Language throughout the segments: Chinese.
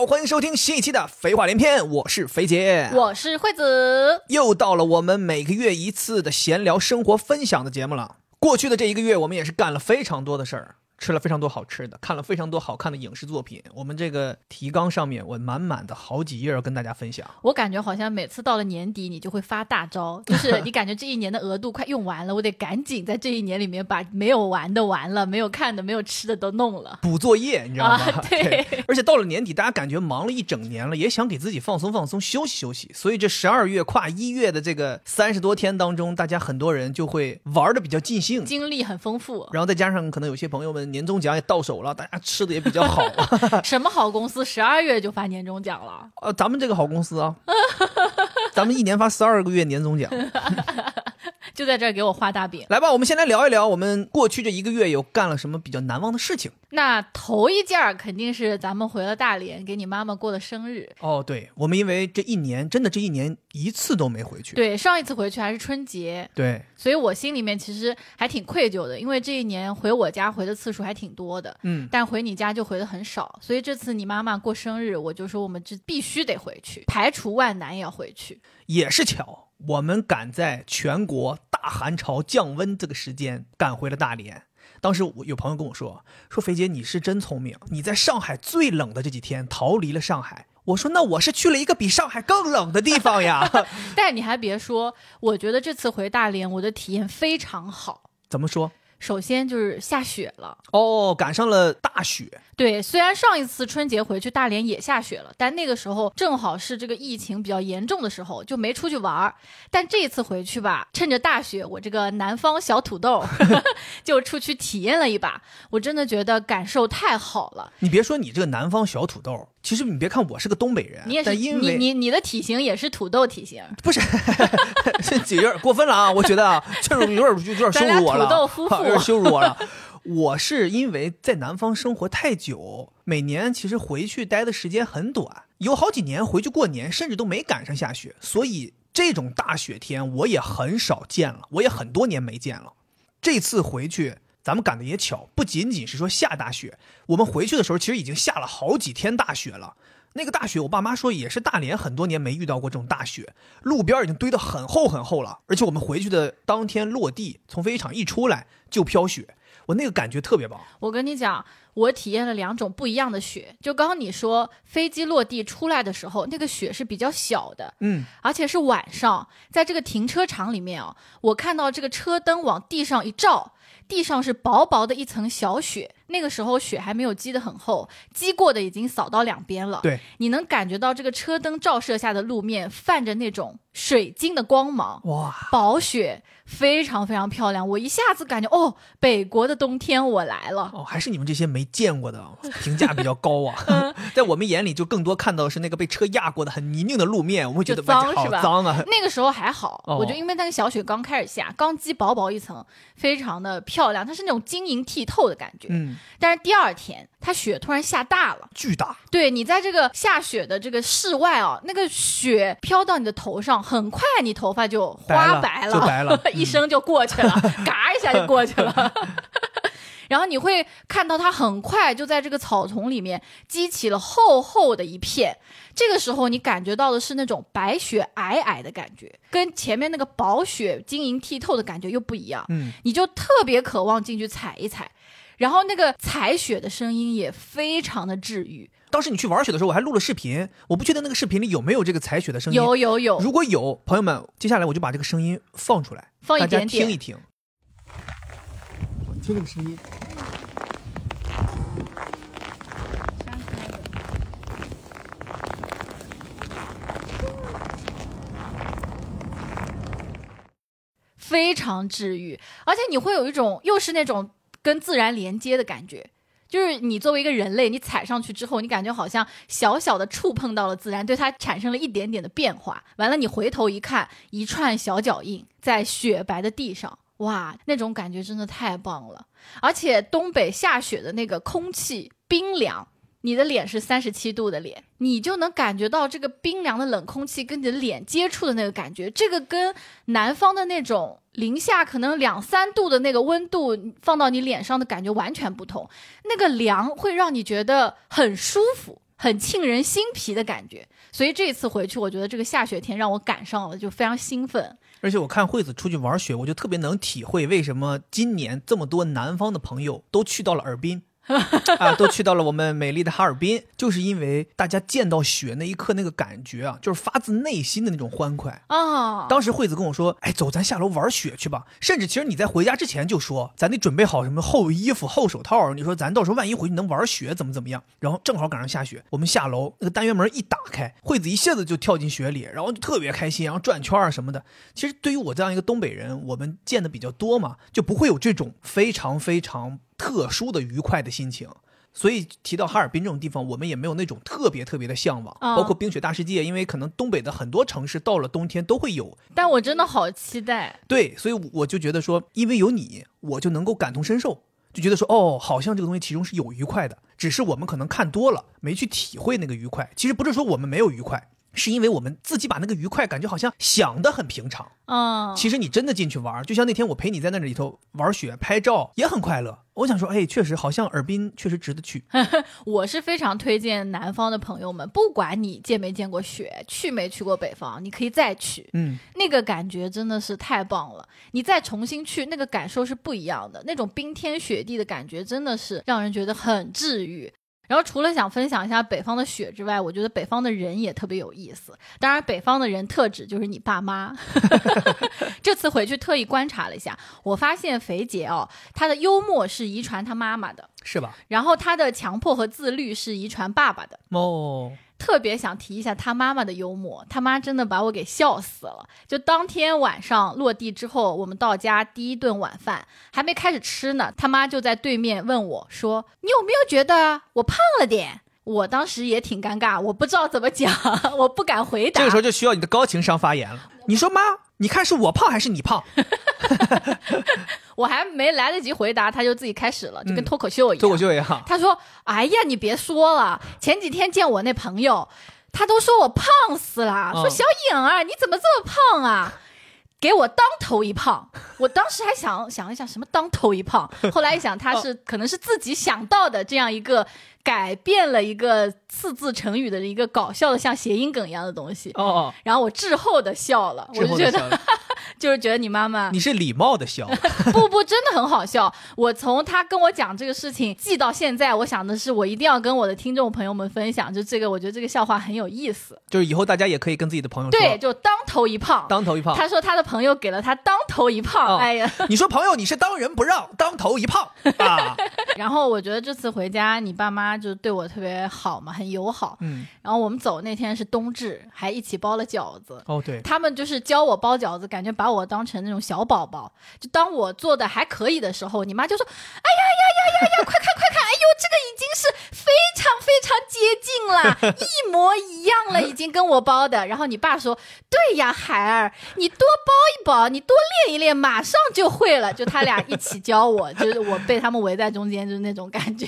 好，欢迎收听新一期的《废话连篇》，我是肥姐，我是惠子。又到了我们每个月一次的闲聊生活分享的节目了。过去的这一个月，我们也是干了非常多的事儿。吃了非常多好吃的，看了非常多好看的影视作品。我们这个提纲上面，我满满的好几页要跟大家分享。我感觉好像每次到了年底，你就会发大招，就是 你感觉这一年的额度快用完了，我得赶紧在这一年里面把没有玩的完了，没有看的、没有吃的都弄了，补作业，你知道吗？对。而且到了年底，大家感觉忙了一整年了，也想给自己放松放松、休息休息。所以这十二月跨一月的这个三十多天当中，大家很多人就会玩的比较尽兴，经历很丰富。然后再加上可能有些朋友们年终奖也到手。了，大家吃的也比较好。什么好公司？十二月就发年终奖了？呃，咱们这个好公司啊，咱们一年发十二个月年终奖。就在这儿给我画大饼，来吧，我们先来聊一聊我们过去这一个月有干了什么比较难忘的事情。那头一件儿肯定是咱们回了大连，给你妈妈过的生日。哦，对，我们因为这一年真的这一年一次都没回去。对，上一次回去还是春节。对，所以我心里面其实还挺愧疚的，因为这一年回我家回的次数还挺多的。嗯，但回你家就回的很少，所以这次你妈妈过生日，我就说我们这必须得回去，排除万难也要回去。也是巧。我们赶在全国大寒潮降温这个时间赶回了大连。当时我有朋友跟我说：“说肥姐你是真聪明，你在上海最冷的这几天逃离了上海。”我说：“那我是去了一个比上海更冷的地方呀。”但你还别说，我觉得这次回大连我的体验非常好。怎么说？首先就是下雪了哦，赶上了大雪。对，虽然上一次春节回去大连也下雪了，但那个时候正好是这个疫情比较严重的时候，就没出去玩儿。但这次回去吧，趁着大雪，我这个南方小土豆 就出去体验了一把，我真的觉得感受太好了。你别说你这个南方小土豆，其实你别看我是个东北人，你也是，你你你的体型也是土豆体型，不是？这 有点过分了啊！我觉得啊，这种有点有点羞辱我了，土豆夫妇有点羞辱我了。我是因为在南方生活太久，每年其实回去待的时间很短，有好几年回去过年，甚至都没赶上下雪，所以这种大雪天我也很少见了，我也很多年没见了。这次回去，咱们赶的也巧，不仅仅是说下大雪，我们回去的时候其实已经下了好几天大雪了。那个大雪，我爸妈说也是大连很多年没遇到过这种大雪，路边已经堆得很厚很厚了，而且我们回去的当天落地，从飞机场一出来就飘雪。我那个感觉特别棒。我跟你讲，我体验了两种不一样的雪。就刚刚你说飞机落地出来的时候，那个雪是比较小的，嗯，而且是晚上，在这个停车场里面啊，我看到这个车灯往地上一照，地上是薄薄的一层小雪。那个时候雪还没有积得很厚，积过的已经扫到两边了。对，你能感觉到这个车灯照射下的路面泛着那种水晶的光芒。哇，薄雪。非常非常漂亮，我一下子感觉哦，北国的冬天我来了哦，还是你们这些没见过的，评价比较高啊。在我们眼里，就更多看到的是那个被车压过的很泥泞的路面，我会觉得脏是吧？脏啊。那个时候还好，我觉得因为那个小雪刚开始下，刚积薄薄一层，非常的漂亮，它是那种晶莹剔透的感觉。嗯。但是第二天，它雪突然下大了，巨大。对你在这个下雪的这个室外啊，那个雪飘到你的头上，很快你头发就花白了，白了，一生就过去了。嘎一下就过去了，然后你会看到它很快就在这个草丛里面激起了厚厚的一片。这个时候你感觉到的是那种白雪皑皑的感觉，跟前面那个薄雪晶莹剔透的感觉又不一样。嗯，你就特别渴望进去踩一踩，然后那个踩雪的声音也非常的治愈。当时你去玩雪的时候，我还录了视频，我不确定那个视频里有没有这个踩雪的声音。有有有，如果有，朋友们，接下来我就把这个声音放出来。放一点点，听一听。听这个声音，非常治愈，而且你会有一种又是那种跟自然连接的感觉。就是你作为一个人类，你踩上去之后，你感觉好像小小的触碰到了自然，对它产生了一点点的变化。完了，你回头一看，一串小脚印在雪白的地上，哇，那种感觉真的太棒了。而且东北下雪的那个空气冰凉。你的脸是三十七度的脸，你就能感觉到这个冰凉的冷空气跟你的脸接触的那个感觉，这个跟南方的那种零下可能两三度的那个温度放到你脸上的感觉完全不同。那个凉会让你觉得很舒服，很沁人心脾的感觉。所以这次回去，我觉得这个下雪天让我赶上了，就非常兴奋。而且我看惠子出去玩雪，我就特别能体会为什么今年这么多南方的朋友都去到了尔滨。啊，都去到了我们美丽的哈尔滨，就是因为大家见到雪那一刻那个感觉啊，就是发自内心的那种欢快啊。当时惠子跟我说：“哎，走，咱下楼玩雪去吧。”甚至其实你在回家之前就说：“咱得准备好什么厚衣服、厚手套。”你说咱到时候万一回去能玩雪，怎么怎么样？然后正好赶上下雪，我们下楼，那个单元门一打开，惠子一下子就跳进雪里，然后就特别开心，然后转圈啊什么的。其实对于我这样一个东北人，我们见的比较多嘛，就不会有这种非常非常。特殊的愉快的心情，所以提到哈尔滨这种地方，我们也没有那种特别特别的向往。包括冰雪大世界，因为可能东北的很多城市到了冬天都会有。但我真的好期待。对，所以我就觉得说，因为有你，我就能够感同身受，就觉得说，哦，好像这个东西其中是有愉快的，只是我们可能看多了，没去体会那个愉快。其实不是说我们没有愉快。是因为我们自己把那个愉快感觉好像想的很平常，嗯，其实你真的进去玩，就像那天我陪你在那里头玩雪拍照也很快乐。我想说，哎，确实好像尔滨确实值得去。我是非常推荐南方的朋友们，不管你见没见过雪，去没去过北方，你可以再去，嗯，那个感觉真的是太棒了。你再重新去，那个感受是不一样的，那种冰天雪地的感觉真的是让人觉得很治愈。然后除了想分享一下北方的雪之外，我觉得北方的人也特别有意思。当然，北方的人特指就是你爸妈。这次回去特意观察了一下，我发现肥姐哦，她的幽默是遗传她妈妈的，是吧？然后她的强迫和自律是遗传爸爸的。哦。特别想提一下他妈妈的幽默，他妈真的把我给笑死了。就当天晚上落地之后，我们到家第一顿晚饭还没开始吃呢，他妈就在对面问我说：“你有没有觉得我胖了点？”我当时也挺尴尬，我不知道怎么讲，我不敢回答。这个时候就需要你的高情商发言了。你说妈，你看是我胖还是你胖？我还没来得及回答，他就自己开始了，就跟脱口秀一样。脱口秀一样。他说：“哎呀，你别说了，前几天见我那朋友，他都说我胖死了，说小颖儿你怎么这么胖啊？给我当头一炮。”我当时还想想一想，什么当头一炮？后来一想，他是可能是自己想到的这样一个。改变了一个四字成语的一个搞笑的像谐音梗一样的东西哦，然后我滞后的笑了，我就觉得就是觉得你妈妈你是礼貌的笑，不不真的很好笑。我从他跟我讲这个事情记到现在，我想的是我一定要跟我的听众朋友们分享，就这个我觉得这个笑话很有意思，就是以后大家也可以跟自己的朋友说，对，就当头一炮，当头一炮。他说他的朋友给了他当头一胖，哎呀，你说朋友你是当仁不让，当头一炮 啊。然后我觉得这次回家，你爸妈就对我特别好嘛，很友好。嗯。然后我们走那天是冬至，还一起包了饺子。哦，对。他们就是教我包饺子，感觉把我当成那种小宝宝。就当我做的还可以的时候，你妈就说：“哎呀呀呀呀呀，快看快看！哎呦，这个已经是非常非常接近了，一模一样了，已经跟我包的。”然后你爸说：“对呀，孩儿，你多包一包，你多练一练，马上就会了。”就他俩一起教我，就是我被他们围在中间，就是那种感觉。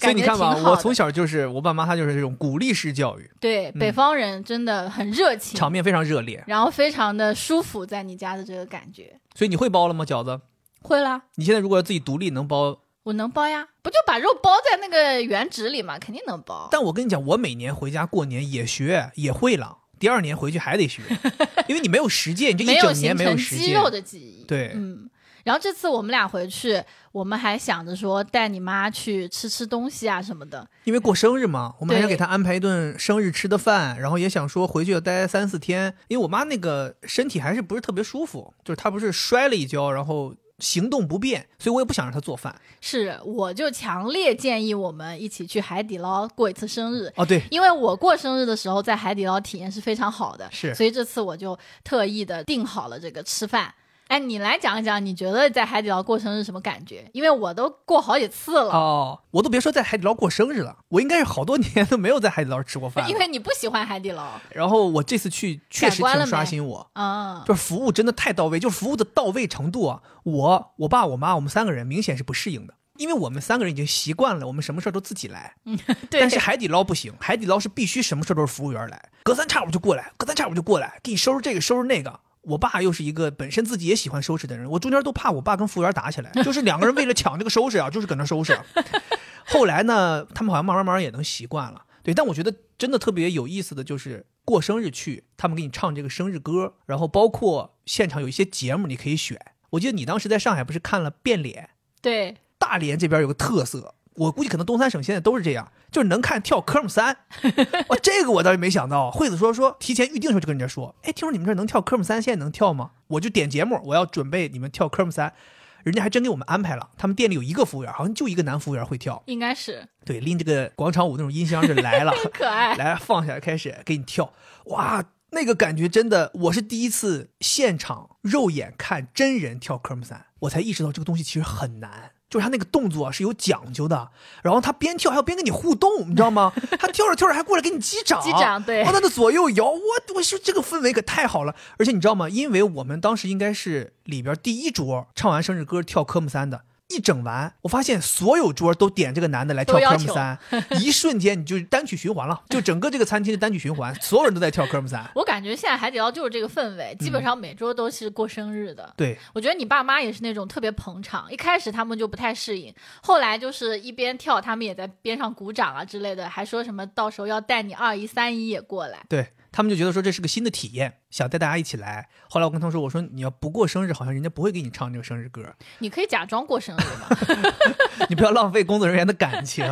所以你看吧，我从小就是我爸妈，他就是这种鼓励式教育。对，北方人真的很热情，场面非常热烈，然后非常的舒服，在你家的这个感觉。所以你会包了吗？饺子会啦。你现在如果要自己独立能包，我能包呀，不就把肉包在那个原纸里嘛，肯定能包。但我跟你讲，我每年回家过年也学也会了，第二年回去还得学，因为你没有实践，你这一整年没有实践。肌肉的记忆。对，嗯。然后这次我们俩回去，我们还想着说带你妈去吃吃东西啊什么的，因为过生日嘛，我们还想给她安排一顿生日吃的饭，然后也想说回去要待三四天，因为我妈那个身体还是不是特别舒服，就是她不是摔了一跤，然后行动不便，所以我也不想让她做饭。是，我就强烈建议我们一起去海底捞过一次生日哦，对，因为我过生日的时候在海底捞体验是非常好的，是，所以这次我就特意的订好了这个吃饭。哎，你来讲一讲，你觉得在海底捞过生日什么感觉？因为我都过好几次了哦，我都别说在海底捞过生日了，我应该是好多年都没有在海底捞吃过饭。因为你不喜欢海底捞。然后我这次去确实挺刷新我啊，就是服务真的太到位，就是服务的到位程度啊，我、我爸、我妈，我们三个人明显是不适应的，因为我们三个人已经习惯了，我们什么事儿都自己来。嗯，对。但是海底捞不行，海底捞是必须什么事儿都是服务员来，隔三差五就过来，隔三差五就过来，给你收拾这个收拾那个。我爸又是一个本身自己也喜欢收拾的人，我中间都怕我爸跟服务员打起来，就是两个人为了抢这个收拾啊，就是搁那收拾。后来呢，他们好像慢慢慢慢也能习惯了，对，但我觉得真的特别有意思的就是过生日去，他们给你唱这个生日歌，然后包括现场有一些节目你可以选。我记得你当时在上海不是看了变脸？对，大连这边有个特色，我估计可能东三省现在都是这样，就是能看跳科目三。哇，这个我倒是没想到。惠子说说提前预定的时候就跟人家说，哎，听说你们这儿能跳科目三，现在能跳吗？我就点节目，我要准备你们跳科目三。人家还真给我们安排了，他们店里有一个服务员，好像就一个男服务员会跳，应该是对，拎这个广场舞那种音箱就来了，可爱。来放下来开始给你跳，哇，那个感觉真的，我是第一次现场肉眼看真人跳科目三，我才意识到这个东西其实很难。就是他那个动作是有讲究的，然后他边跳还要边跟你互动，你知道吗？他跳着跳着还过来给你击掌，击掌对，他的左右摇，我我说这个氛围可太好了。而且你知道吗？因为我们当时应该是里边第一桌唱完生日歌跳科目三的。一整完，我发现所有桌都点这个男的来跳科目三，一瞬间你就单曲循环了，就整个这个餐厅的单曲循环，所有人都在跳科目三。我感觉现在海底捞就是这个氛围，基本上每桌都是过生日的。对，我觉得你爸妈也是那种特别捧场，一开始他们就不太适应，后来就是一边跳，他们也在边上鼓掌啊之类的，还说什么到时候要带你二姨三姨也过来。对。他们就觉得说这是个新的体验，想带大家一起来。后来我跟他说：“我说你要不过生日，好像人家不会给你唱这个生日歌。你可以假装过生日嘛，你不要浪费工作人员的感情。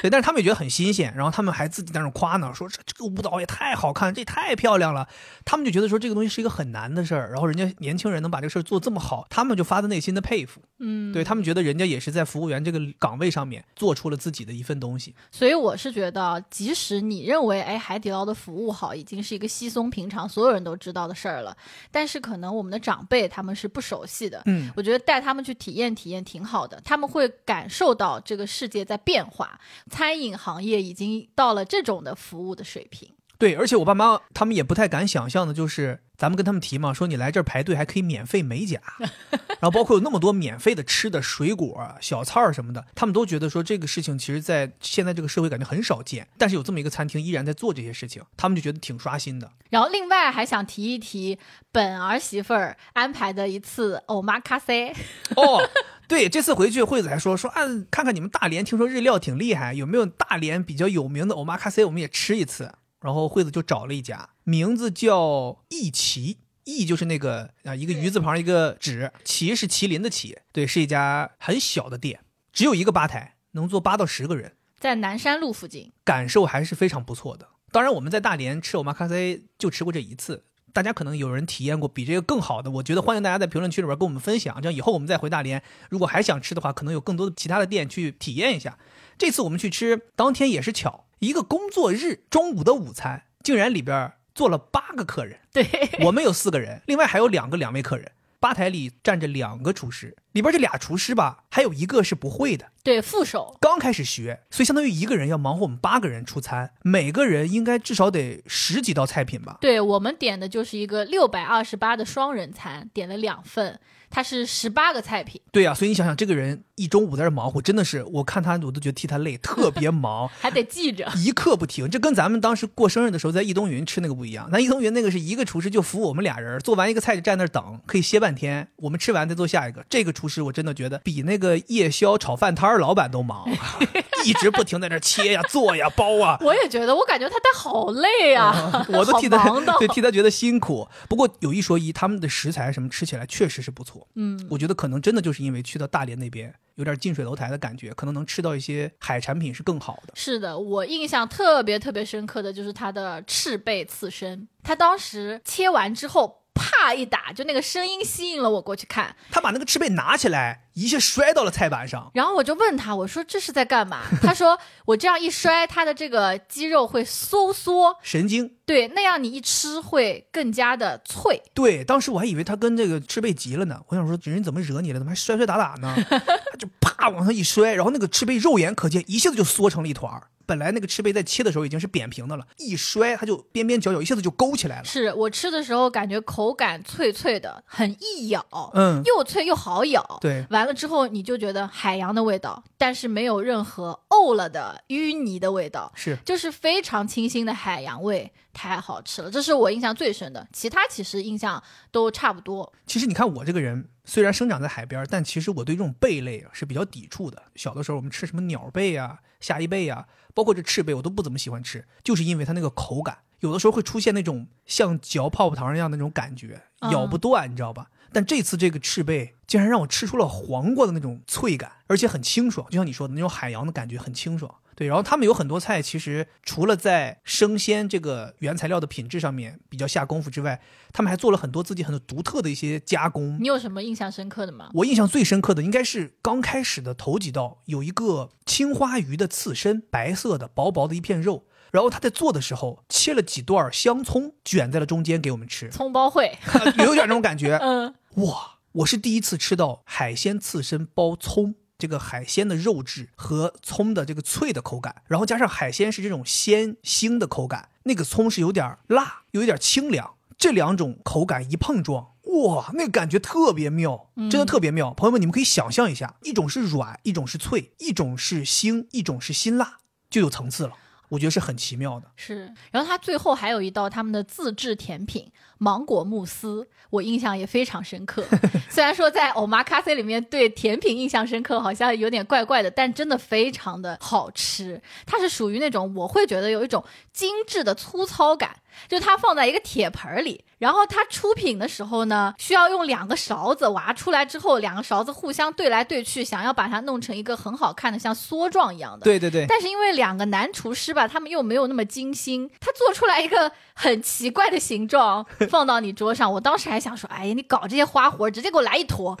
对，但是他们也觉得很新鲜，然后他们还自己在那夸呢，说这这个舞蹈也太好看，这也太漂亮了。他们就觉得说这个东西是一个很难的事儿，然后人家年轻人能把这个事儿做这么好，他们就发自内心的佩服。嗯，对他们觉得人家也是在服务员这个岗位上面做出了自己的一份东西。所以我是觉得，即使你认为哎海底捞的服务好，已经是一个稀松平。平常所有人都知道的事儿了，但是可能我们的长辈他们是不熟悉的。嗯，我觉得带他们去体验体验挺好的，他们会感受到这个世界在变化，餐饮行业已经到了这种的服务的水平。对，而且我爸妈他们也不太敢想象的，就是咱们跟他们提嘛，说你来这儿排队还可以免费美甲，然后包括有那么多免费的吃的水果、小菜儿什么的，他们都觉得说这个事情其实在现在这个社会感觉很少见，但是有这么一个餐厅依然在做这些事情，他们就觉得挺刷新的。然后另外还想提一提本儿媳妇儿安排的一次欧玛卡塞。哦，对，这次回去惠子还说说啊，看看你们大连，听说日料挺厉害，有没有大连比较有名的欧玛卡塞，我们也吃一次。然后惠子就找了一家，名字叫义旗，义就是那个啊一个鱼字旁一个纸，旗是麒麟的旗，对，是一家很小的店，只有一个吧台，能坐八到十个人，在南山路附近，感受还是非常不错的。当然我们在大连吃我妈咖啡就吃过这一次，大家可能有人体验过比这个更好的，我觉得欢迎大家在评论区里边跟我们分享，这样以后我们再回大连，如果还想吃的话，可能有更多的其他的店去体验一下。这次我们去吃，当天也是巧。一个工作日中午的午餐，竟然里边坐了八个客人。对我们有四个人，另外还有两个两位客人。吧台里站着两个厨师，里边这俩厨师吧，还有一个是不会的，对副手刚开始学，所以相当于一个人要忙活我们八个人出餐，每个人应该至少得十几道菜品吧。对我们点的就是一个六百二十八的双人餐，点了两份。他是十八个菜品，对呀，所以你想想，这个人一中午在这忙活，真的是我看他我都觉得替他累，特别忙，还得记着，一刻不停。这跟咱们当时过生日的时候在易东云吃那个不一样，那易东云那个是一个厨师就服务我们俩人，做完一个菜就站那等，可以歇半天，我们吃完再做下一个。这个厨师我真的觉得比那个夜宵炒饭摊老板都忙，一直不停在那切呀、做呀、包啊。我也觉得，我感觉他带好累啊，我都替他对替他觉得辛苦。不过有一说一，他们的食材什么吃起来确实是不错。嗯，我觉得可。能真的就是因为去到大连那边有点近水楼台的感觉，可能能吃到一些海产品是更好的。是的，我印象特别特别深刻的就是它的赤贝刺身，他当时切完之后。啪一打，就那个声音吸引了我过去看。他把那个翅背拿起来，一下摔到了菜板上。然后我就问他，我说这是在干嘛？他说我这样一摔，他的这个肌肉会收缩，神经。对，那样你一吃会更加的脆。对，当时我还以为他跟这个翅背急了呢。我想说，人怎么惹你了？怎么还摔摔打打呢？就啪往上一摔，然后那个翅背肉眼可见，一下子就缩成了一团儿。本来那个赤贝在切的时候已经是扁平的了，一摔它就边边角角一下子就勾起来了。是我吃的时候感觉口感脆脆的，很易咬，嗯，又脆又好咬。对，完了之后你就觉得海洋的味道，但是没有任何沤了的淤泥的味道，是，就是非常清新的海洋味。太好吃了，这是我印象最深的。其他其实印象都差不多。其实你看我这个人，虽然生长在海边，但其实我对这种贝类啊是比较抵触的。小的时候我们吃什么鸟贝啊、虾夷贝啊，包括这赤贝，我都不怎么喜欢吃，就是因为它那个口感，有的时候会出现那种像嚼泡泡糖一样的那种感觉，嗯咬不断，你知道吧？但这次这个赤贝竟然让我吃出了黄瓜的那种脆感，而且很清爽，就像你说的那种海洋的感觉，很清爽。对，然后他们有很多菜，其实除了在生鲜这个原材料的品质上面比较下功夫之外，他们还做了很多自己很独特的一些加工。你有什么印象深刻的吗？我印象最深刻的应该是刚开始的头几道，有一个青花鱼的刺身，白色的薄薄的一片肉，然后他在做的时候切了几段香葱，卷在了中间给我们吃，葱包烩，有点那种感觉。嗯，哇，我是第一次吃到海鲜刺身包葱，这个海鲜的肉质和葱的这个脆的口感，然后加上海鲜是这种鲜腥的口感，那个葱是有点辣，又有点清凉，这两种口感一碰撞，哇，那个感觉特别妙，真的特别妙。朋友们，你们可以想象一下，一种是软，一种是脆，一种是腥，一种是辛辣，就有层次了。我觉得是很奇妙的。是。然后它最后还有一道他们的自制甜品芒果慕斯，我印象也非常深刻。虽然说在欧玛咖啡里面对甜品印象深刻，好像有点怪怪的，但真的非常的好吃。它是属于那种我会觉得有一种精致的粗糙感。就它放在一个铁盆里，然后它出品的时候呢，需要用两个勺子挖出来之后，两个勺子互相对来对去，想要把它弄成一个很好看的像梭状一样的。对对对，但是因为两个男厨师吧，他们又没有那么精心，他做出来一个很奇怪的形状，放到你桌上。我当时还想说，哎呀，你搞这些花活，直接给我来一坨。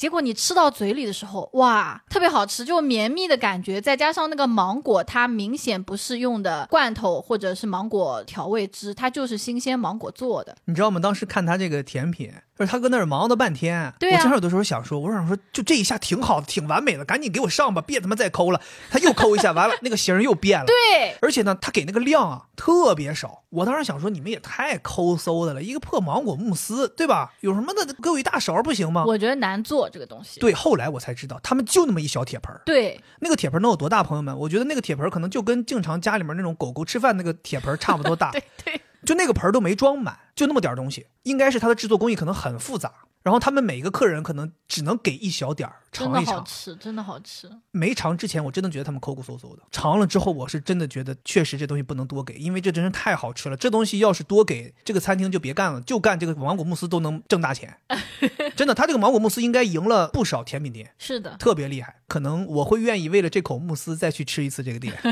结果你吃到嘴里的时候，哇，特别好吃，就绵密的感觉，再加上那个芒果，它明显不是用的罐头或者是芒果调味汁，它就是新鲜芒果做的。你知道吗？当时看他这个甜品，就是他搁那儿忙了半天。对啊我经常有的时候想说，我想说，就这一下挺好的，挺完美的，赶紧给我上吧，别他妈再抠了。他又抠一下，完了 那个形儿又变了。对，而且呢，他给那个量啊特别少。我当时想说，你们也太抠搜的了，一个破芒果慕斯，对吧？有什么的给我一大勺不行吗？我觉得难做这个东西。对，后来我才知道，他们就那么一小铁盆儿，对，那个铁盆能有多大？朋友们，我觉得那个铁盆可能就跟正常家里面那种狗狗吃饭那个铁盆儿差不多大。对对，就那个盆儿都没装满，就那么点儿东西，应该是它的制作工艺可能很复杂。然后他们每一个客人可能只能给一小点儿尝一尝，好吃，真的好吃。没尝之前我真的觉得他们抠抠搜搜的，尝了之后我是真的觉得确实这东西不能多给，因为这真是太好吃了。这东西要是多给这个餐厅就别干了，就干这个芒果慕斯都能挣大钱。真的，他这个芒果慕斯应该赢了不少甜品店，是的，特别厉害。可能我会愿意为了这口慕斯再去吃一次这个店。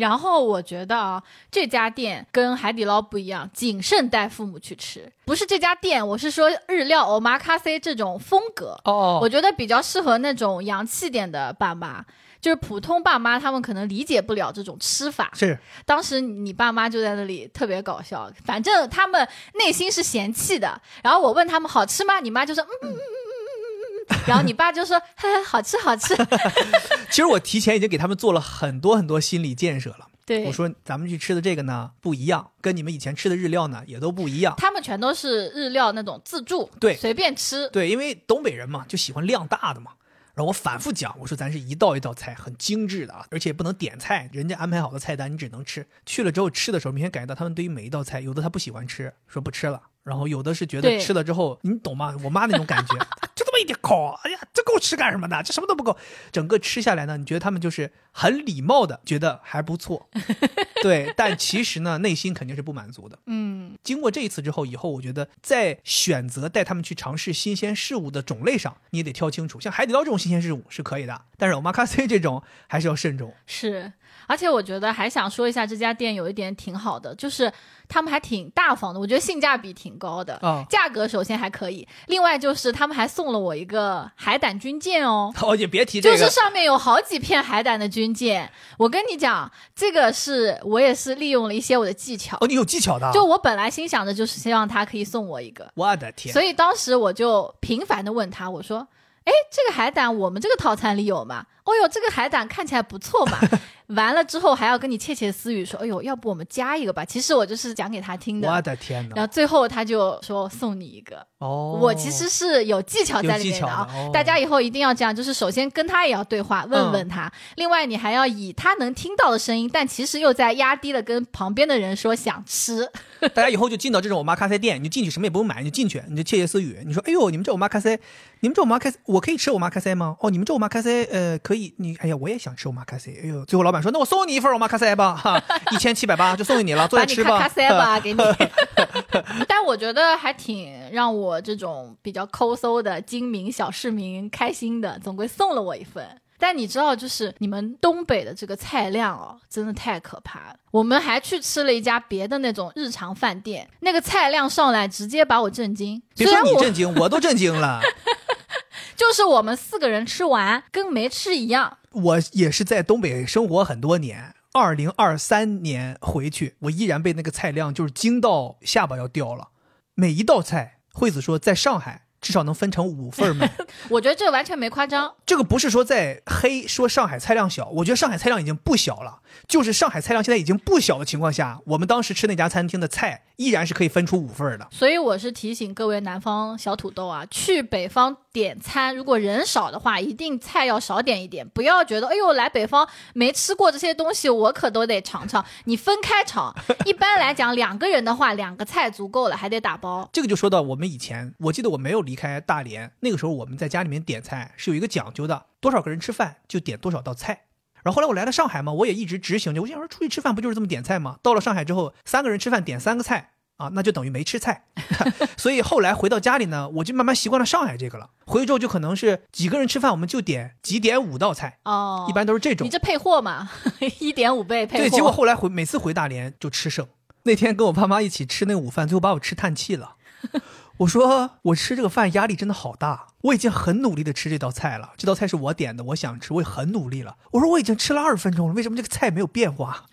然后我觉得啊，这家店跟海底捞不一样，谨慎带父母去吃。不是这家店，我是说日料 omakase 这种风格，哦我觉得比较适合那种洋气点的爸妈。就是普通爸妈，他们可能理解不了这种吃法。是当时你爸妈就在那里特别搞笑，反正他们内心是嫌弃的。然后我问他们好吃吗？你妈就说嗯嗯嗯嗯嗯嗯嗯，然后你爸就说嘿嘿好吃好吃。其实我提前已经给他们做了很多很多心理建设了。对，我说咱们去吃的这个呢不一样，跟你们以前吃的日料呢也都不一样。他们全都是日料那种自助，对随便吃。对，因为东北人嘛就喜欢量大的嘛。然后我反复讲，我说咱是一道一道菜，很精致的啊，而且不能点菜，人家安排好的菜单你只能吃。去了之后吃的时候，明显感觉到他们对于每一道菜，有的他不喜欢吃，说不吃了。然后有的是觉得吃了之后，你懂吗？我妈那种感觉，就这么一点口，哎呀，这够吃干什么的？这什么都不够。整个吃下来呢，你觉得他们就是很礼貌的，觉得还不错，对。但其实呢，内心肯定是不满足的。嗯，经过这一次之后，以后我觉得在选择带他们去尝试新鲜事物的种类上，你也得挑清楚。像海底捞这种新鲜事物是可以的，但是 omakase 这种还是要慎重。是。而且我觉得还想说一下，这家店有一点挺好的，就是他们还挺大方的，我觉得性价比挺高的。啊价格首先还可以，另外就是他们还送了我一个海胆军舰哦。哦，也别提这个，就是上面有好几片海胆的军舰，我跟你讲，这个是我也是利用了一些我的技巧。哦，你有技巧的啊。就我本来心想的就是希望他可以送我一个，我的天，所以当时我就频繁的问他，我说：“哎，这个海胆我们这个套餐里有吗？哦哟，这个海胆看起来不错嘛。完了之后还要跟你窃窃私语说：“哎呦，要不我们加一个吧？”其实我就是讲给他听的。我的天哪！然后最后他就说送你一个。哦，我其实是有技巧在里面的啊，大家以后一定要这样，就是首先跟他也要对话，问问他，另外你还要以他能听到的声音，但其实又在压低了跟旁边的人说想吃。大家以后就进到这种我妈咖啡店，你就进去什么也不用买，你就进去，你就窃窃私语，你说：“哎呦，你们这我妈咖啡，你们这欧玛卡塞，我可以吃欧玛卡塞吗？哦，你们这欧玛卡塞，呃，可以。你哎呀，我也想吃欧玛卡塞。哎呦，最后老板说：那我送你一份欧玛卡塞吧，哈，一千七百八就送给你了，坐下吃吧。卡卡塞吧，给你。但我觉得还挺让我这种比较抠搜的精明小市民开心的，总归送了我一份。但你知道，就是你们东北的这个菜量哦，真的太可怕了。我们还去吃了一家别的那种日常饭店，那个菜量上来直接把我震惊。别说你震惊，我都震惊了。就是我们四个人吃完跟没吃一样，我也是在东北生活很多年，二零二三年回去，我依然被那个菜量就是惊到下巴要掉了。每一道菜，惠子说在上海至少能分成五份儿卖。我觉得这完全没夸张。这个不是说在黑说上海菜量小，我觉得上海菜量已经不小了。就是上海菜量现在已经不小的情况下，我们当时吃那家餐厅的菜依然是可以分出五份儿的。所以我是提醒各位南方小土豆啊，去北方点餐，如果人少的话，一定菜要少点一点，不要觉得哎呦来北方没吃过这些东西，我可都得尝尝。你分开尝，一般来讲两个人的话，两个菜足够了，还得打包。这个就说到我们以前，我记得我没有离开大连，那个时候我们在家里面点菜是有一个讲究的，多少个人吃饭就点多少道菜。然后后来我来了上海嘛，我也一直执行着。我想说出去吃饭不就是这么点菜吗？到了上海之后，三个人吃饭点三个菜啊，那就等于没吃菜。所以后来回到家里呢，我就慢慢习惯了上海这个了。回去之后就可能是几个人吃饭，我们就点几点五道菜，哦，一般都是这种你。这配货嘛，一点五倍配货。对，结果后来回每次回大连就吃剩。那天跟我爸妈一起吃那个午饭，最后把我吃叹气了。我说我吃这个饭压力真的好大，我已经很努力的吃这道菜了，这道菜是我点的，我想吃，我也很努力了。我说我已经吃了二十分钟了，为什么这个菜没有变化？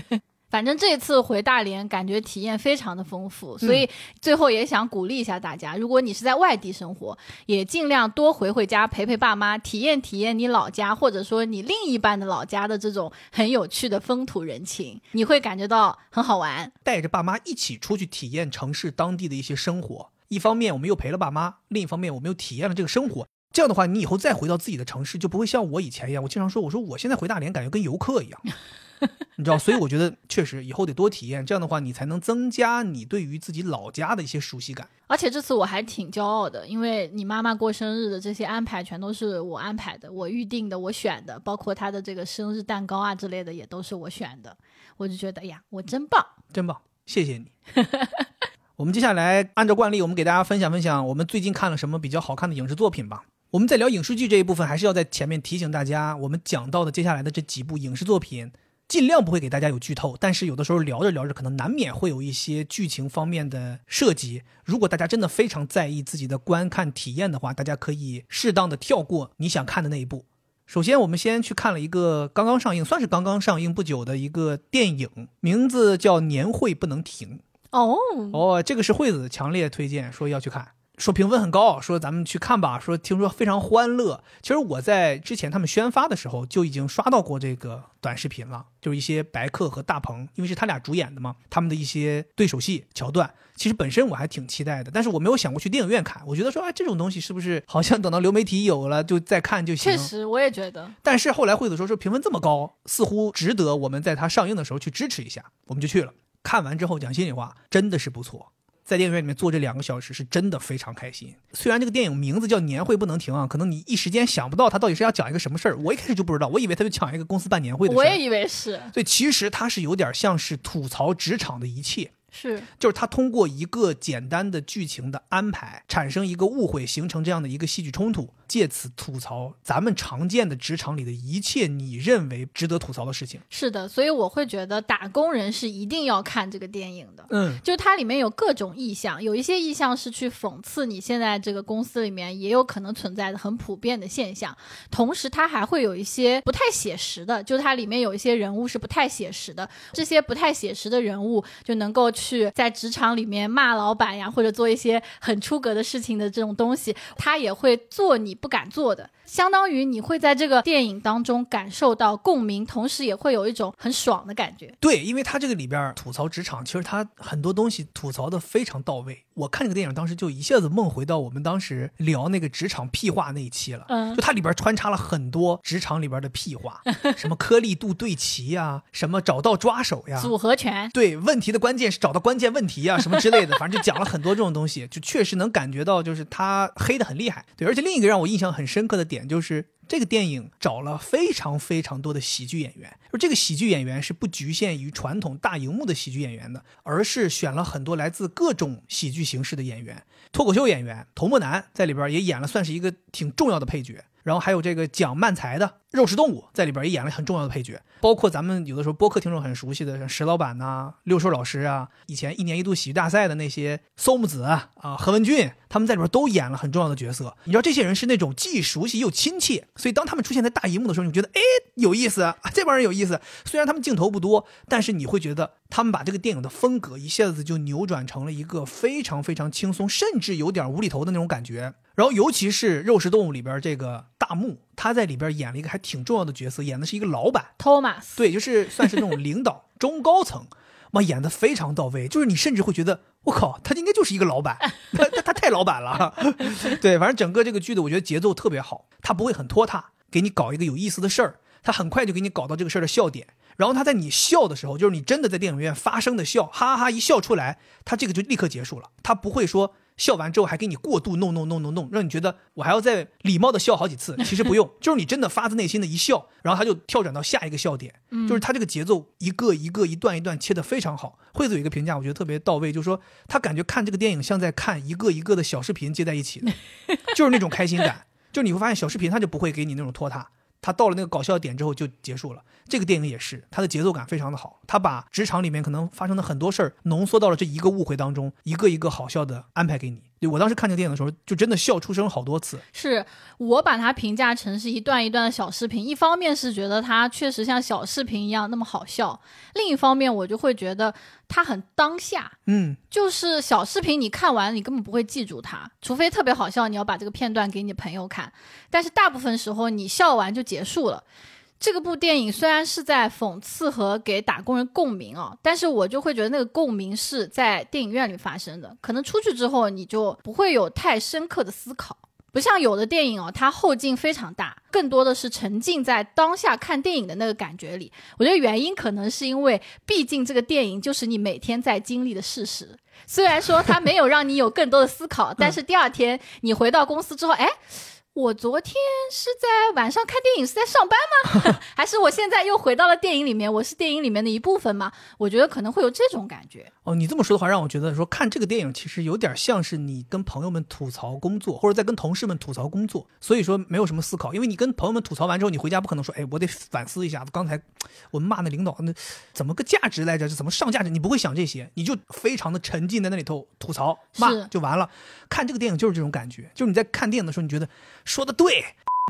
反正这次回大连，感觉体验非常的丰富，所以最后也想鼓励一下大家，如果你是在外地生活，也尽量多回回家陪陪爸妈，体验体验你老家或者说你另一半的老家的这种很有趣的风土人情，你会感觉到很好玩。带着爸妈一起出去体验城市当地的一些生活。一方面我们又陪了爸妈，另一方面我们又体验了这个生活。这样的话，你以后再回到自己的城市，就不会像我以前一样。我经常说，我说我现在回大连，感觉跟游客一样，你知道。所以我觉得确实以后得多体验，这样的话，你才能增加你对于自己老家的一些熟悉感。而且这次我还挺骄傲的，因为你妈妈过生日的这些安排全都是我安排的，我预定的，我选的，包括她的这个生日蛋糕啊之类的也都是我选的，我就觉得哎呀，我真棒。真棒，谢谢你。我们接下来按照惯例，我们给大家分享分享我们最近看了什么比较好看的影视作品吧。我们在聊影视剧这一部分，还是要在前面提醒大家，我们讲到的接下来的这几部影视作品，尽量不会给大家有剧透，但是有的时候聊着聊着，可能难免会有一些剧情方面的涉及。如果大家真的非常在意自己的观看体验的话，大家可以适当的跳过你想看的那一部。首先，我们先去看了一个刚刚上映，算是刚刚上映不久的一个电影，名字叫《年会不能停》。哦，哦，这个是惠子强烈推荐说要去看，说评分很高，说咱们去看吧，说听说非常欢乐。其实我在之前他们宣发的时候就已经刷到过这个短视频了，就是一些白客和大鹏，因为是他俩主演的嘛，他们的一些对手戏桥段，其实本身我还挺期待的，但是我没有想过去电影院看，我觉得说，哎，这种东西是不是好像等到流媒体有了就再看就行？确实，我也觉得。但是后来惠子说说评分这么高，似乎值得我们在它上映的时候去支持一下，我们就去了。看完之后讲心里话，真的是不错。在电影院里面坐这两个小时是真的非常开心。虽然这个电影名字叫《年会不能停》啊，可能你一时间想不到它到底是要讲一个什么事儿。我一开始就不知道，我以为他就讲一个公司办年会的事儿。我也以为是所以其实它是有点像是吐槽职场的一切。是，就是他通过一个简单的剧情的安排，产生一个误会，形成这样的一个戏剧冲突，借此吐槽咱们常见的职场里的一切你认为值得吐槽的事情。是的，所以我会觉得打工人是一定要看这个电影的。嗯，就它里面有各种意象，有一些意象是去讽刺你现在这个公司里面也有可能存在的很普遍的现象，同时它还会有一些不太写实的，就它里面有一些人物是不太写实的，这些不太写实的人物就能够去在职场里面骂老板呀，或者做一些很出格的事情的这种东西，他也会做你不敢做的。相当于你会在这个电影当中感受到共鸣，同时也会有一种很爽的感觉。对，因为他这个里边吐槽职场，其实他很多东西吐槽的非常到位。我看这个电影当时就一下子梦回到我们当时聊那个职场屁话那一期了。嗯就它里边穿插了很多职场里边的屁话，什么颗粒度对齐呀，什么找到抓手呀，组合拳，对问题的关键是找到关键问题啊，什么之类的，反正就讲了很多这种东西，就确实能感觉到，就是他黑的很厉害。对，而且另一个让我印象很深刻的点就是。这个电影找了非常非常多的喜剧演员，说这个喜剧演员是不局限于传统大荧幕的喜剧演员的，而是选了很多来自各种喜剧形式的演员。脱口秀演员童漠男在里边也演了，算是一个挺重要的配角。然后还有这个讲漫才的肉食动物在里边也演了很重要的配角，包括咱们有的时候播客听众很熟悉的像石老板呐、六兽老师啊，以前一年一度喜剧大赛的那些馊木子啊、何文俊，他们在里边都演了很重要的角色。你知道这些人是那种既熟悉又亲切，所以当他们出现在大荧幕的时候，你觉得哎有意思，这帮人有意思。虽然他们镜头不多，但是你会觉得他们把这个电影的风格一下子就扭转成了一个非常非常轻松，甚至有点无厘头的那种感觉。然后，尤其是《肉食动物》里边这个大木，他在里边演了一个还挺重要的角色，演的是一个老板，Thomas，对，就是算是那种领导中高层，哇演的非常到位，就是你甚至会觉得，我靠，他应该就是一个老板，他他他太老板了，对，反正整个这个剧的我觉得节奏特别好，他不会很拖沓，给你搞一个有意思的事儿，他很快就给你搞到这个事儿的笑点。然后他在你笑的时候，就是你真的在电影院发声的笑，哈哈哈一笑出来，他这个就立刻结束了。他不会说笑完之后还给你过度弄弄弄弄弄，让你觉得我还要再礼貌的笑好几次。其实不用，就是你真的发自内心的一笑，然后他就跳转到下一个笑点。就是他这个节奏一个一个一段一段切的非常好。惠子有一个评价，我觉得特别到位，就是说他感觉看这个电影像在看一个一个的小视频接在一起的，就是那种开心感。就是你会发现小视频它就不会给你那种拖沓。他到了那个搞笑点之后就结束了。这个电影也是，它的节奏感非常的好，他把职场里面可能发生的很多事儿浓缩到了这一个误会当中，一个一个好笑的安排给你。对我当时看这个电影的时候，就真的笑出声好多次。是我把它评价成是一段一段的小视频，一方面是觉得它确实像小视频一样那么好笑，另一方面我就会觉得它很当下。嗯，就是小视频，你看完你根本不会记住它，除非特别好笑，你要把这个片段给你朋友看。但是大部分时候你笑完就结束了。这个部电影虽然是在讽刺和给打工人共鸣啊，但是我就会觉得那个共鸣是在电影院里发生的，可能出去之后你就不会有太深刻的思考。不像有的电影哦，它后劲非常大，更多的是沉浸在当下看电影的那个感觉里。我觉得原因可能是因为，毕竟这个电影就是你每天在经历的事实。虽然说它没有让你有更多的思考，但是第二天你回到公司之后，哎。我昨天是在晚上看电影，是在上班吗？还是我现在又回到了电影里面？我是电影里面的一部分吗？我觉得可能会有这种感觉。哦，你这么说的话，让我觉得说看这个电影其实有点像是你跟朋友们吐槽工作，或者在跟同事们吐槽工作，所以说没有什么思考，因为你跟朋友们吐槽完之后，你回家不可能说，哎，我得反思一下，刚才我们骂那领导那怎么个价值来着？是怎么上价值？你不会想这些，你就非常的沉浸在那里头吐槽骂就完了。看这个电影就是这种感觉，就是你在看电影的时候，你觉得说的对，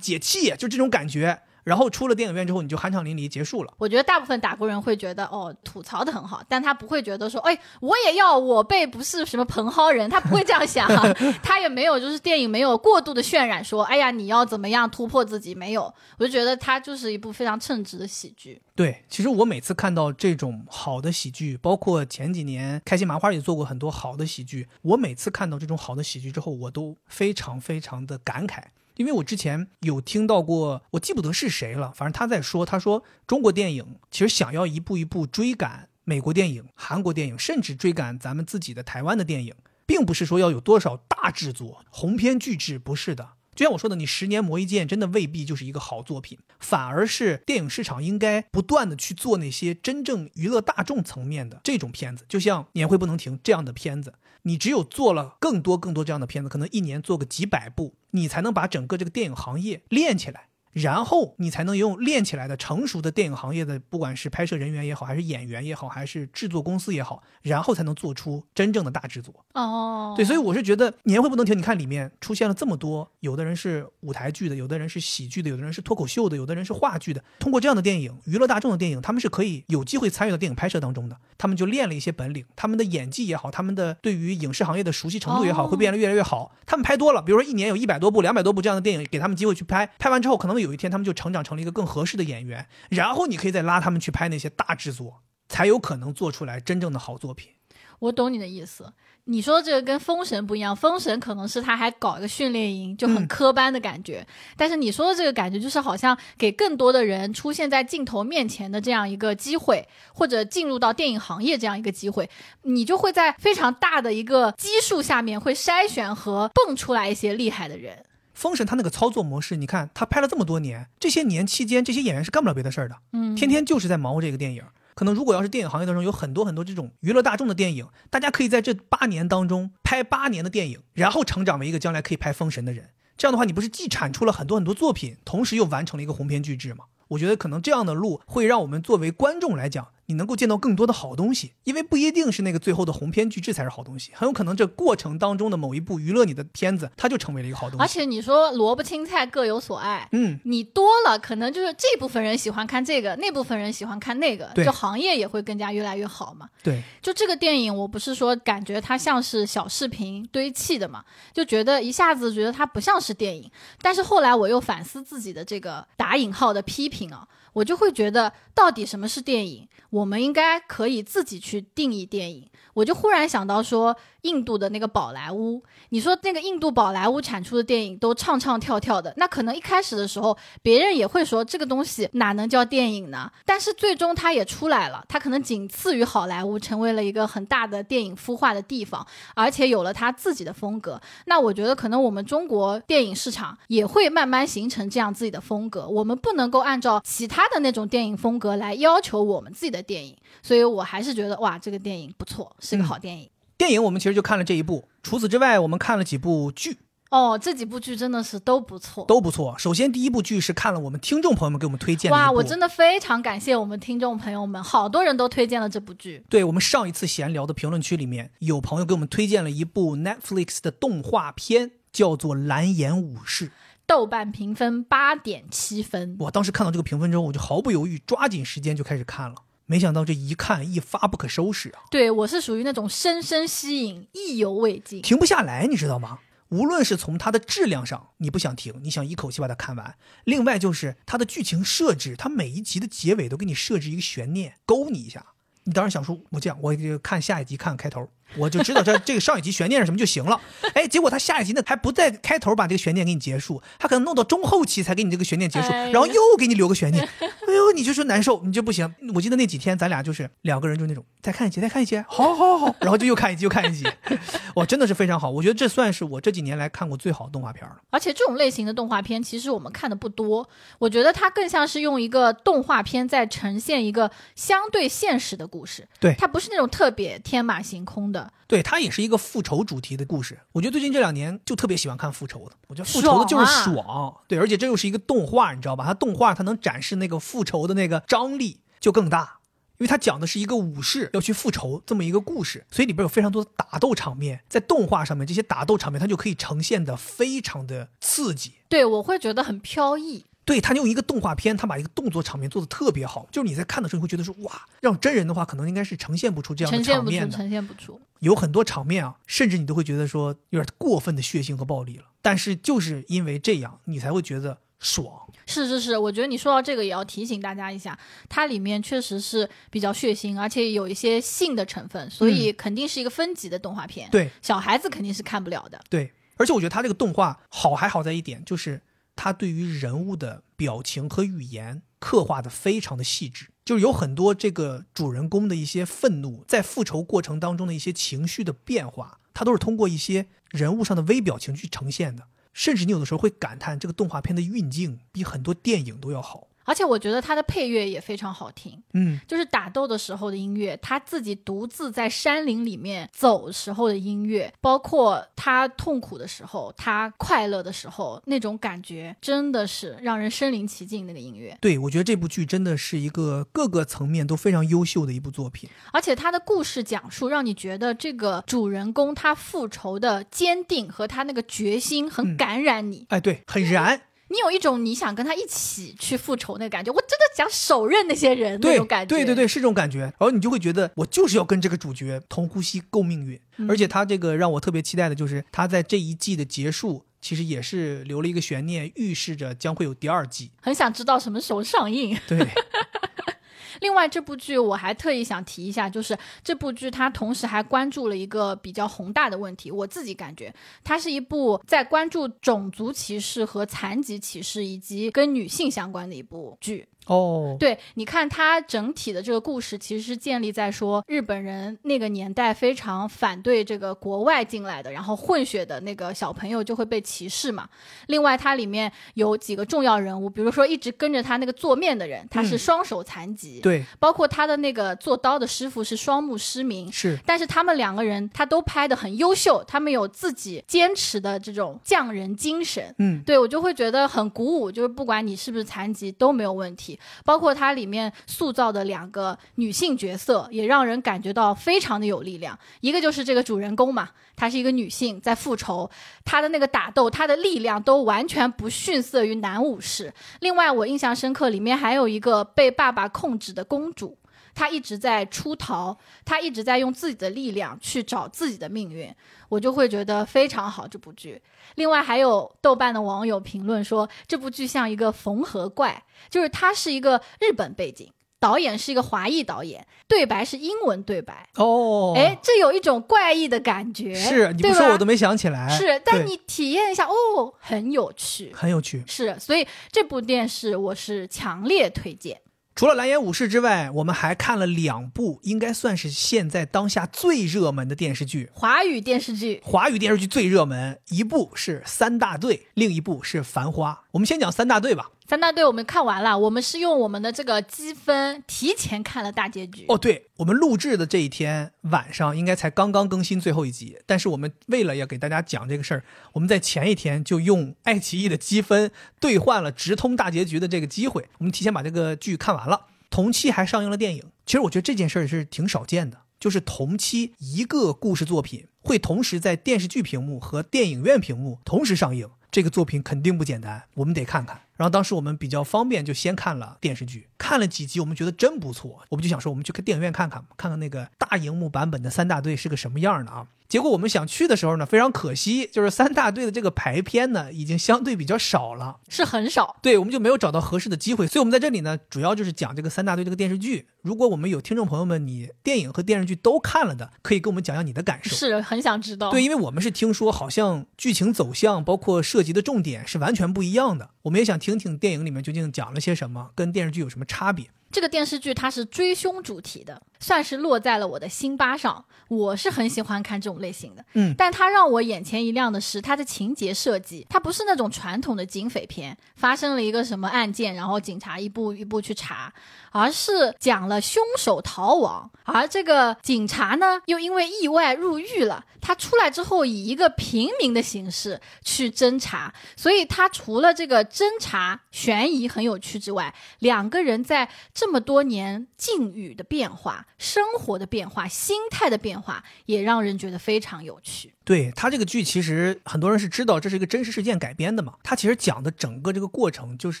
解气，就这种感觉。然后出了电影院之后，你就酣畅淋漓结束了。我觉得大部分打工人会觉得，哦，吐槽的很好，但他不会觉得说，哎，我也要我辈不是什么蓬蒿人，他不会这样想，他也没有就是电影没有过度的渲染说，哎呀，你要怎么样突破自己，没有，我就觉得它就是一部非常称职的喜剧。对，其实我每次看到这种好的喜剧，包括前几年开心麻花也做过很多好的喜剧，我每次看到这种好的喜剧之后，我都非常非常的感慨。因为我之前有听到过，我记不得是谁了，反正他在说，他说中国电影其实想要一步一步追赶美国电影、韩国电影，甚至追赶咱们自己的台湾的电影，并不是说要有多少大制作、鸿篇巨制，不是的。就像我说的，你十年磨一剑，真的未必就是一个好作品，反而是电影市场应该不断的去做那些真正娱乐大众层面的这种片子，就像年会不能停这样的片子。你只有做了更多更多这样的片子，可能一年做个几百部，你才能把整个这个电影行业练起来。然后你才能用练起来的成熟的电影行业的，不管是拍摄人员也好，还是演员也好，还是制作公司也好，然后才能做出真正的大制作。哦，对，所以我是觉得年会不能停。你看里面出现了这么多，有的人是舞台剧的，有的人是喜剧的，有的人是脱口秀的，有的人是话剧的。通过这样的电影，娱乐大众的电影，他们是可以有机会参与到电影拍摄当中的。他们就练了一些本领，他们的演技也好，他们的对于影视行业的熟悉程度也好，哦会变得越来越好。他们拍多了，比如说一年有一百多部、两百多部这样的电影，给他们机会去拍，拍完之后，可能有有一天他们就成长成了一个更合适的演员，然后你可以再拉他们去拍那些大制作，才有可能做出来真正的好作品。我懂你的意思。你说这个跟封神不一样，封神可能是他还搞一个训练营，就很科班的感觉。但是你说的这个感觉，就是好像给更多的人出现在镜头面前的这样一个机会，或者进入到电影行业这样一个机会，你就会在非常大的一个基数下面会筛选和蹦出来一些厉害的人。封神他那个操作模式，你看他拍了这么多年，这些年期间，这些演员是干不了别的事儿的，嗯，天天就是在忙活这个电影。可能如果要是电影行业当中有很多很多这种娱乐大众的电影，大家可以在这八年当中拍八年的电影，然后成长为一个将来可以拍封神的人。这样的话，你不是既产出了很多很多作品，同时又完成了一个鸿篇巨制吗？我觉得可能这样的路会让我们作为观众来讲，你能够见到更多的好东西，因为不一定是那个最后的鸿篇巨制才是好东西，很有可能这过程当中的某一部娱乐你的片子，它就成为了一个好东西。而且你说萝卜青菜各有所爱，嗯，你多了，可能就是这部分人喜欢看这个，那部分人喜欢看那个，对就行业也会更加越来越好嘛。对，就这个电影，我不是说感觉它像是小视频堆砌的嘛，就觉得一下子觉得它不像是电影。但是后来我又反思自己的这个打引号的批评啊，我就会觉得到底什么是电影？我们应该可以自己去定义电影。我就忽然想到说，印度的那个宝莱坞，你说那个印度宝莱坞产出的电影都唱唱跳跳的，那可能一开始的时候，别人也会说这个东西哪能叫电影呢？但是最终它也出来了，它可能仅次于好莱坞，成为了一个很大的电影孵化的地方，而且有了它自己的风格。那我觉得可能我们中国电影市场也会慢慢形成这样自己的风格，我们不能够按照其他的那种电影风格来要求我们自己的电影，所以我还是觉得哇，这个电影不错，是个好电影。电影我们其实就看了这一部，除此之外，我们看了几部剧，哦，这几部剧真的是都不错。都不错。首先，第一部剧是看了我们听众朋友们给我们推荐的哇，我真的非常感谢我们听众朋友们，好多人都推荐了这部剧。对我们上一次闲聊的评论区里面，有朋友给我们推荐了一部 Netflix 的动画片，叫做《蓝颜武士》。豆瓣评分八点七分，我当时看到这个评分之后，我就毫不犹豫，抓紧时间就开始看了。没想到这一看一发不可收拾啊，对我是属于那种深深吸引、意犹未尽。停不下来，你知道吗？无论是从它的质量上，你不想停，你想一口气把它看完；另外就是它的剧情设置，它每一集的结尾都给你设置一个悬念，勾你一下。你当然想说，我这样，我就看下一集，看开头，我就知道这这个上一集悬念是什么就行了。哎，结果他下一集呢还不在开头把这个悬念给你结束，他可能弄到中后期才给你这个悬念结束，哎然后又给你留个悬念。哎呦，你就说难受，你就不行。我记得那几天咱俩就是两个人就那种再看一集，再看一集，好好好，然后就又看一集又看一集，哇，真的是非常好。我觉得这算是我这几年来看过最好的动画片了。而且这种类型的动画片，其实我们看的不多。我觉得它更像是用一个动画片在呈现一个相对现实的故事。对它不是那种特别天马行空的。对，它也是一个复仇主题的故事。我觉得最近这两年就特别喜欢看复仇的，我觉得复仇的就是爽爽。对，而且这又是一个动画，你知道吧？它动画它能展示那个复仇的那个张力就更大，因为它讲的是一个武士要去复仇这么一个故事，所以里边有非常多的打斗场面，在动画上面这些打斗场面它就可以呈现的非常的刺激。对，我会觉得很飘逸。对他用一个动画片，他把一个动作场面做的特别好，就是你在看的时候你会觉得说哇，让真人的话可能应该是呈现不出这样的呈现不出，场面的。呈现不出。有很多场面啊，甚至你都会觉得说有点过分的血腥和暴力了。但是就是因为这样，你才会觉得爽。是是是，我觉得你说到这个也要提醒大家一下，它里面确实是比较血腥，而且有一些性的成分，所以肯定是一个分级的动画片。对小孩子肯定是看不了的。对，而且我觉得他这个动画好还好在一点，就是他对于人物的表情和语言刻画的非常的细致，就是有很多这个主人公的一些愤怒，在复仇过程当中的一些情绪的变化，他都是通过一些人物上的微表情去呈现的。甚至你有的时候会感叹，这个动画片的运镜比很多电影都要好。而且我觉得他的配乐也非常好听，嗯，就是打斗的时候的音乐，他自己独自在山林里面走时候的音乐，包括他痛苦的时候，他快乐的时候，那种感觉真的是让人身临其境。那个音乐，对我觉得这部剧真的是一个各个层面都非常优秀的一部作品，而且他的故事讲述让你觉得这个主人公他复仇的坚定和他那个决心很感染你。哎，对，很燃。你有一种你想跟他一起去复仇那感觉，我真的想手刃那些人那种感觉。对对对，是这种感觉。然后你就会觉得我就是要跟这个主角同呼吸共命运。嗯而且他这个让我特别期待的就是他在这一季的结束，其实也是留了一个悬念，预示着将会有第二季。很想知道什么时候上映。对，另外，这部剧我还特意想提一下，就是这部剧它同时还关注了一个比较宏大的问题。我自己感觉，它是一部在关注种族歧视和残疾歧视以及跟女性相关的一部剧。哦，对，你看他整体的这个故事，其实是建立在说日本人那个年代非常反对这个国外进来的，然后混血的那个小朋友就会被歧视嘛。另外，它里面有几个重要人物，比如说一直跟着他那个做面的人，他是嗯双手残疾，对，包括他的那个做刀的师傅是双目失明。是，但是他们两个人，他都拍的很优秀，他们有自己坚持的这种匠人精神，嗯，对我就会觉得很鼓舞，就是不管你是不是残疾都没有问题。包括它里面塑造的两个女性角色，也让人感觉到非常的有力量。一个就是这个主人公嘛，她是一个女性在复仇，她的那个打斗，她的力量都完全不逊色于男武士。另外，我印象深刻，里面还有一个被爸爸控制的公主。她一直在出逃，他一直在用自己的力量去找自己的命运，我就会觉得非常好这部剧。另外还有豆瓣的网友评论说，这部剧像一个缝合怪，就是它是一个日本背景，导演是一个华裔导演，对白是英文对白，哦，哎、这有一种怪异的感觉。是你不说我都没想起来。是，但你体验一下，哦，很有趣。很有趣。是，所以这部电视我是强烈推荐。除了《蓝颜武士》之外，我们还看了两部，应该算是现在当下最热门的电视剧。华语电视剧华语电视剧最热门，一部是《三大队》，另一部是《繁花》。我们先讲《三大队》吧。三大队我们看完了，我们是用我们的这个积分提前看了大结局。哦，对，我们录制的这一天晚上应该才刚刚更新最后一集，但是我们为了要给大家讲这个事儿，我们在前一天就用爱奇艺的积分兑换了直通大结局的这个机会，我们提前把这个剧看完了。同期还上映了电影，其实我觉得这件事儿是挺少见的，就是同期一个故事作品会同时在电视剧屏幕和电影院屏幕同时上映，这个作品肯定不简单，我们得看看。然后当时我们比较方便，就先看了电视剧，看了几集，我们觉得真不错，我们就想说，我们去看电影院看看，看看那个大荧幕版本的三大队是个什么样的啊。结果我们想去的时候呢，非常可惜，就是三大队的这个排片呢，已经相对比较少了。是很少，对，我们就没有找到合适的机会，所以我们在这里呢，主要就是讲这个三大队这个电视剧。如果我们有听众朋友们，你电影和电视剧都看了的，可以跟我们讲讲你的感受。是很想知道。对，因为我们是听说好像剧情走向，包括涉及的重点是完全不一样的。我们也想听听电影里面究竟讲了些什么，跟电视剧有什么差别。这个电视剧它是追凶主题的，算是落在了我的心巴上。我是很喜欢看这种类型的，嗯但它让我眼前一亮的是它的情节设计，它不是那种传统的警匪片，发生了一个什么案件，然后警察一步一步去查，而是讲了凶手逃亡，而这个警察呢又因为意外入狱了，他出来之后以一个平民的形式去侦查，所以他除了这个侦查悬疑很有趣之外，两个人在这么多年境遇的变化、生活的变化、心态的变化，也让人觉得非常有趣。对他这个剧，其实很多人是知道这是一个真实事件改编的嘛。他其实讲的整个这个过程，就是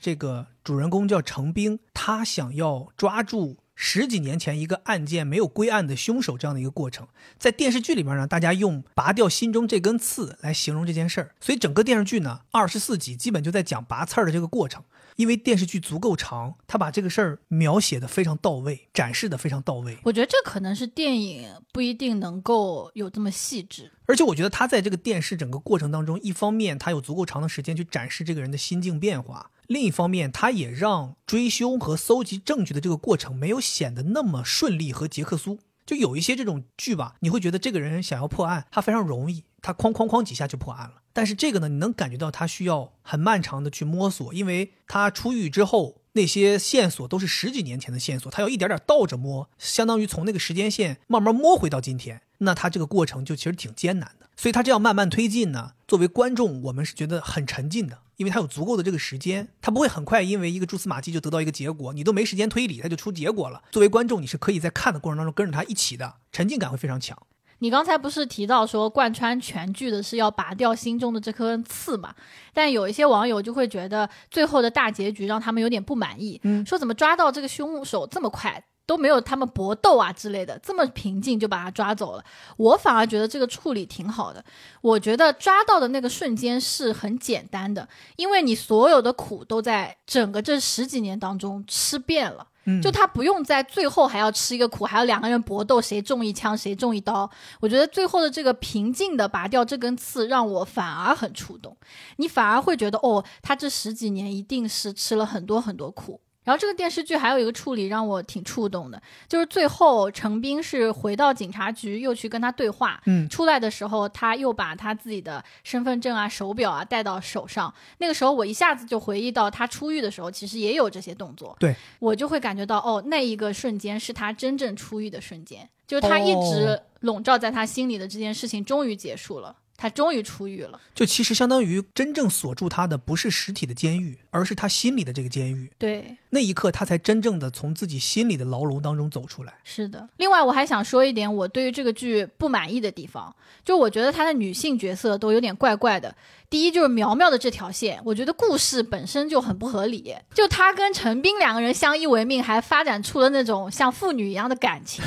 这个主人公叫程兵，他想要抓住十几年前一个案件没有归案的凶手这样的一个过程。在电视剧里面呢，大家用拔掉心中这根刺来形容这件事儿。所以整个电视剧呢，二十四集基本就在讲拔刺儿的这个过程。因为电视剧足够长，他把这个事儿描写的非常到位，展示的非常到位。我觉得这可能是电影不一定能够有这么细致。而且我觉得他在这个电视整个过程当中，一方面他有足够长的时间去展示这个人的心境变化，另一方面他也让追凶和搜集证据的这个过程没有显得那么顺利和杰克苏。就有一些这种剧吧，你会觉得这个人想要破案，他非常容易，他哐哐哐几下就破案了。但是这个呢，你能感觉到他需要很漫长的去摸索，因为他出狱之后那些线索都是十几年前的线索，他要一点点倒着摸，相当于从那个时间线慢慢摸回到今天，那他这个过程就其实挺艰难的。所以他这样慢慢推进呢，作为观众，我们是觉得很沉浸的，因为他有足够的这个时间，他不会很快因为一个蛛丝马迹就得到一个结果，你都没时间推理，他就出结果了。作为观众，你是可以在看的过程当中跟着他一起的，沉浸感会非常强。你刚才不是提到说贯穿全剧的是要拔掉心中的这颗刺嘛？但有一些网友就会觉得最后的大结局让他们有点不满意，嗯说怎么抓到这个凶手这么快？都没有他们搏斗啊之类的，这么平静就把他抓走了。我反而觉得这个处理挺好的。我觉得抓到的那个瞬间是很简单的，因为你所有的苦都在整个这十几年当中吃遍了。嗯就他不用在最后还要吃一个苦，还要两个人搏斗，谁中一枪谁中一刀。我觉得最后的这个平静的拔掉这根刺，让我反而很触动。你反而会觉得，哦，他这十几年一定是吃了很多很多苦。然后这个电视剧还有一个处理让我挺触动的，就是最后程斌是回到警察局，又去跟他对话。嗯出来的时候，他又把他自己的身份证啊、手表啊戴到手上。那个时候，我一下子就回忆到他出狱的时候，其实也有这些动作。对我就会感觉到，哦，那一个瞬间是他真正出狱的瞬间，就是他一直笼罩在他心里的这件事情终于结束了，他终于出狱了。就其实相当于真正锁住他的不是实体的监狱，而是他心里的这个监狱。对，那一刻，他才真正的从自己心里的牢笼当中走出来。是的。另外，我还想说一点，我对于这个剧不满意的地方，就我觉得他的女性角色都有点怪怪的。第一就是苗苗的这条线，我觉得故事本身就很不合理。就他跟陈斌两个人相依为命，还发展出了那种像父女一样的感情。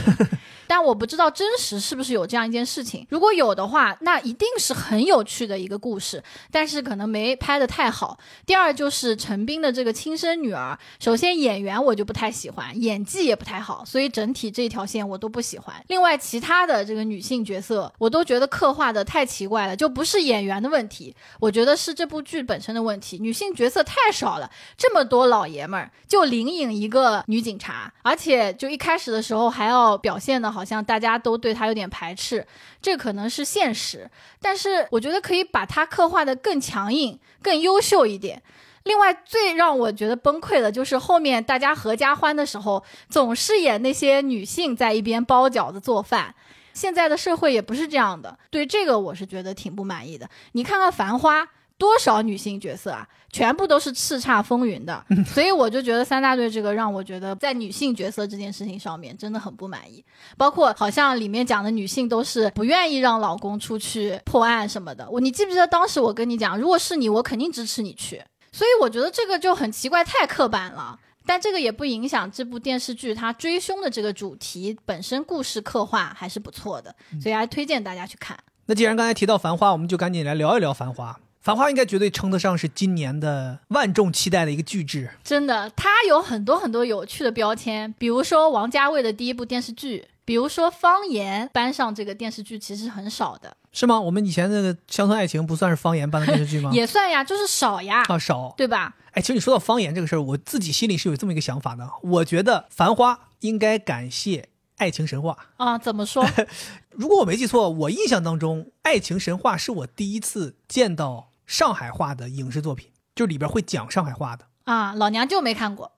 但我不知道真实是不是有这样一件事情。如果有的话，那一定是很有趣的一个故事，但是可能没拍的太好。第二就是陈斌的这个亲生女儿，首先演员我就不太喜欢，演技也不太好，所以整体这条线我都不喜欢。另外，其他的这个女性角色，我都觉得刻画的太奇怪了，就不是演员的问题，我觉得是这部剧本身的问题。女性角色太少了，这么多老爷们儿，就灵隐一个女警察，而且就一开始的时候还要表现的好好像大家都对他有点排斥，这可能是现实，但是我觉得可以把他刻画的更强硬、更优秀一点。另外，最让我觉得崩溃的就是后面大家合家欢的时候，总是演那些女性在一边包饺子做饭。现在的社会也不是这样的，对这个我是觉得挺不满意的。你看看《繁花》，多少女性角色啊，全部都是叱咤风云的，所以我就觉得三大队这个让我觉得在女性角色这件事情上面真的很不满意。包括好像里面讲的女性都是不愿意让老公出去破案什么的。我你记不记得当时我跟你讲，如果是你，我肯定支持你去。所以我觉得这个就很奇怪，太刻板了。但这个也不影响这部电视剧它追凶的这个主题本身故事刻画还是不错的，所以还推荐大家去看。那既然刚才提到《繁花》，我们就赶紧来聊一聊《繁花》。《繁花》应该绝对称得上是今年的万众期待的一个巨制。真的，它有很多很多有趣的标签，比如说王家卫的第一部电视剧，比如说方言搬上这个电视剧其实很少的，是吗？我们以前那个《乡村爱情》不算是方言搬的电视剧吗？也算呀，就是少呀，啊，少。对吧？哎，其实你说到方言这个事儿，我自己心里是有这么一个想法的。我觉得《繁花》应该感谢《爱情神话》。啊，怎么说？如果我没记错，我印象当中，《爱情神话》是我第一次见到上海话的影视作品，就里边会讲上海话的。啊，老娘就没看过。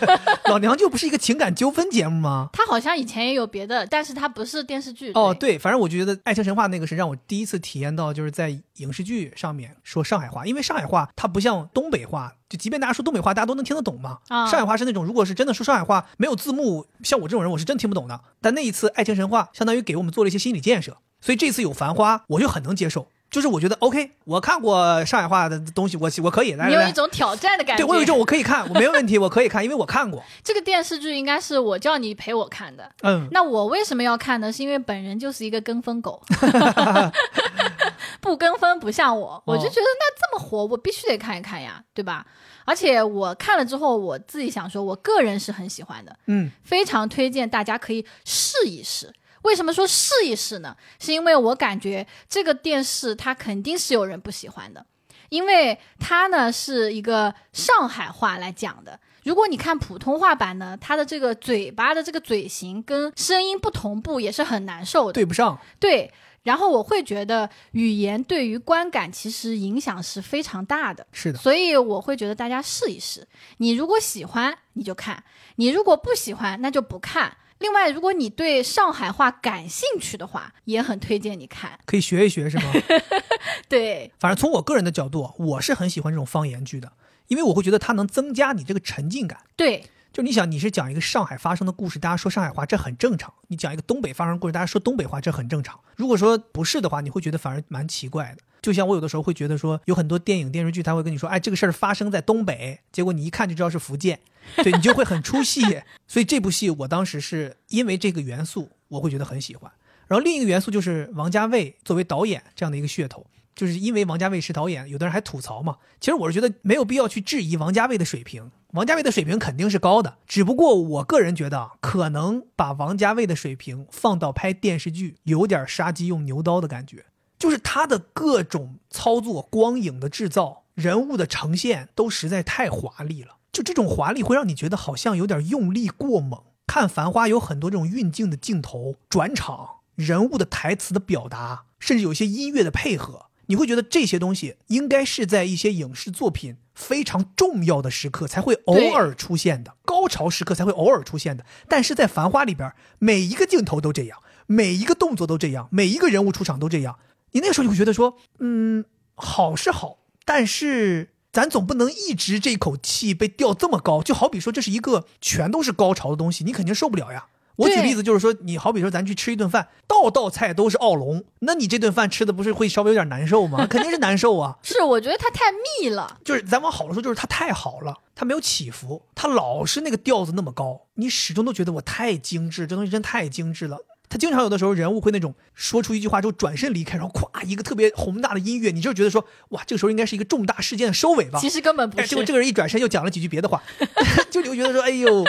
老娘舅不是一个情感纠纷节目吗？他好像以前也有别的，但是他不是电视剧。哦，对，反正我觉得《爱情神话》那个是让我第一次体验到，就是在影视剧上面说上海话，因为上海话它不像东北话，就即便大家说东北话，大家都能听得懂嘛。啊上海话是那种，如果是真的说上海话没有字幕，像我这种人，我是真听不懂的。但那一次《爱情神话》相当于给我们做了一些心理建设，所以这次有《繁花》，我就很能接受。就是我觉得 OK，我看过上海话的东西，我我可以来来来。你有一种挑战的感觉。对我有一种我可以看，我没有问题，我可以看，因为我看过。这个电视剧应该是我叫你陪我看的。嗯，那我为什么要看呢？是因为本人就是一个跟风狗，不跟风不像我，我就觉得那这么火，我必须得看一看呀，对吧？而且我看了之后，我自己想说，我个人是很喜欢的，嗯，非常推荐大家可以试一试。为什么说试一试呢？是因为我感觉这个电视它肯定是有人不喜欢的，因为它呢是一个上海话来讲的。如果你看普通话版呢，它的这个嘴巴的这个嘴型跟声音不同步，也是很难受的。对不上。对，然后我会觉得语言对于观感其实影响是非常大的。是的，所以我会觉得大家试一试。你如果喜欢，你就看；你如果不喜欢，那就不看。另外，如果你对上海话感兴趣的话，也很推荐你看。可以学一学，是吗？对，反正从我个人的角度，我是很喜欢这种方言剧的，因为我会觉得它能增加你这个沉浸感。对，就你想，你是讲一个上海发生的故事，大家说上海话，这很正常；你讲一个东北发生的故事，大家说东北话，这很正常。如果说不是的话，你会觉得反而蛮奇怪的。就像我有的时候会觉得说，有很多电影电视剧，他会跟你说，哎，这个事儿发生在东北，结果你一看就知道是福建，对你就会很出戏。所以这部戏我当时是因为这个元素，我会觉得很喜欢。然后另一个元素就是王家卫作为导演这样的一个噱头，就是因为王家卫是导演，有的人还吐槽嘛。其实我是觉得没有必要去质疑王家卫的水平，王家卫的水平肯定是高的，只不过我个人觉得，可能把王家卫的水平放到拍电视剧，有点杀鸡用牛刀的感觉。就是他的各种操作、光影的制造、人物的呈现都实在太华丽了。就这种华丽会让你觉得好像有点用力过猛。看《繁花》有很多这种运镜的镜头、转场、人物的台词的表达，甚至有些音乐的配合，你会觉得这些东西应该是在一些影视作品非常重要的时刻才会偶尔出现的，高潮时刻才会偶尔出现的。但是在《繁花》里边，每一个镜头都这样，每一个动作都这样，每一个人物出场都这样。你那个时候就会觉得说，嗯，好是好，但是咱总不能一直这口气被吊这么高。就好比说，这是一个全都是高潮的东西，你肯定受不了呀。我举例子就是说，你好比说咱去吃一顿饭，道道菜都是奥龙，那你这顿饭吃的不是会稍微有点难受吗？肯定是难受啊。是，我觉得它太密了。就是咱往好了说，就是它太好了，它没有起伏，它老是那个调子那么高，你始终都觉得我太精致，这东西真太精致了。他经常有的时候人物会那种说出一句话之后转身离开，然后咵一个特别宏大的音乐，你就觉得说哇，这个时候应该是一个重大事件的收尾吧？其实根本不是。结果这个人一转身又讲了几句别的话，就你会觉得说哎呦。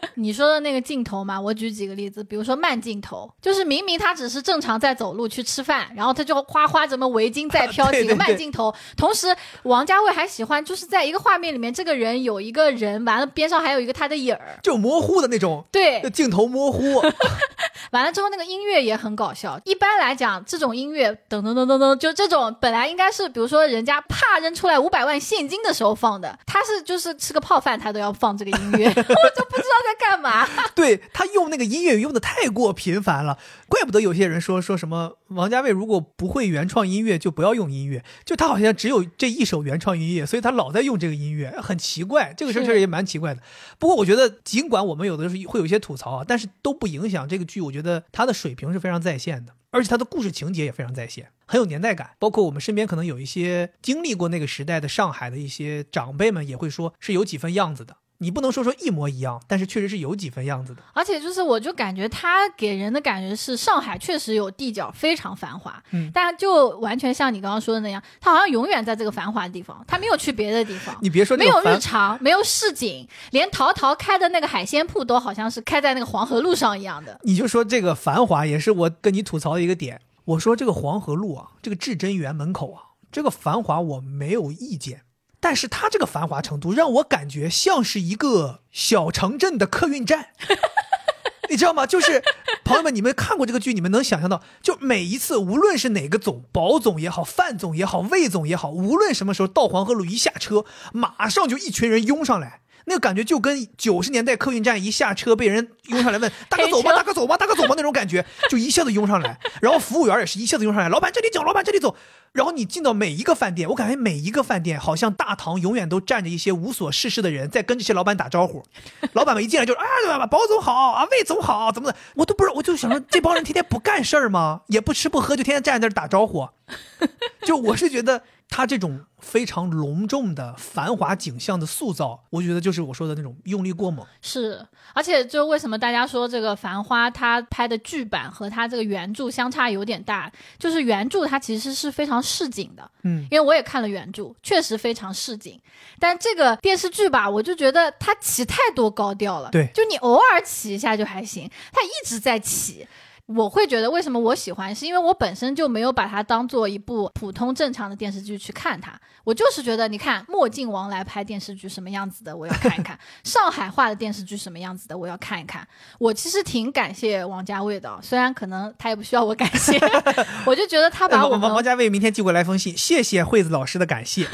你说的那个镜头嘛，我举几个例子，比如说慢镜头，就是明明他只是正常在走路去吃饭，然后他就哗哗怎么围巾在飘，几个慢镜头。同时，王家卫还喜欢就是在一个画面里面，这个人有一个人，完了边上还有一个他的影儿，就模糊的那种，对，镜头模糊。完了之后，那个音乐也很搞笑。一般来讲，这种音乐噔噔噔噔噔，就这种本来应该是，比如说人家啪扔出来五百万现金的时候放的，他是就是吃个泡饭他都要放这个音乐，我就不知道在干嘛。对他用那个音乐用的太过频繁了，怪不得有些人说说什么王家卫如果不会原创音乐就不要用音乐，就他好像只有这一首原创音乐，所以他老在用这个音乐，很奇怪。这个事儿确实也蛮奇怪的。不过我觉得，尽管我们有的时候会有一些吐槽啊，但是都不影响这个剧。我觉得它的水平是非常在线的，而且它的故事情节也非常在线，很有年代感。包括我们身边可能有一些经历过那个时代的上海的一些长辈们，也会说是有几分样子的。你不能说说一模一样，但是确实是有几分样子的。而且就是，我就感觉他给人的感觉是上海确实有地角，非常繁华。嗯，但就完全像你刚刚说的那样，他好像永远在这个繁华的地方，他没有去别的地方。你别说，没有日常，没有市井，连陶陶开的那个海鲜铺都好像是开在那个黄河路上一样的。你就说这个繁华，也是我跟你吐槽的一个点。我说这个黄河路啊，这个至真园门口啊，这个繁华我没有意见。但是它这个繁华程度让我感觉像是一个小城镇的客运站，你知道吗？就是朋友们，你们看过这个剧，你们能想象到，就每一次无论是哪个总，保总也好，范总也好，魏总也好，无论什么时候到黄河路一下车，马上就一群人拥上来。那个感觉就跟九十年代客运站一下车被人拥上来问 大哥走吧，大哥走吧，大哥走吧那种感觉，就一下子拥上来。然后服务员也是一下子拥上来，老板这里走，老板这里走。然后你进到每一个饭店，我感觉每一个饭店好像大堂永远都站着一些无所事事的人在跟这些老板打招呼。老板们一进来就啊，保总好啊，魏总好，怎么的？我都不知道，我就想说这帮人天天不干事儿吗？也不吃不喝，就天天站在那儿打招呼。就我是觉得。他这种非常隆重的繁华景象的塑造，我觉得就是我说的那种用力过猛。是，而且就为什么大家说这个《繁花》它拍的剧版和它这个原著相差有点大，就是原著它其实是非常市井的。嗯，因为我也看了原著，确实非常市井。但这个电视剧吧，我就觉得它起太多高调了。对，就你偶尔起一下就还行，它一直在起。我会觉得为什么我喜欢，是因为我本身就没有把它当做一部普通正常的电视剧去看它。我就是觉得，你看墨镜王来拍电视剧什么样子的，我要看一看；上海话的电视剧什么样子的，我要看一看。我其实挺感谢王家卫的，虽然可能他也不需要我感谢，我就觉得他把我们王王家卫明天寄过来封信，谢谢惠子老师的感谢。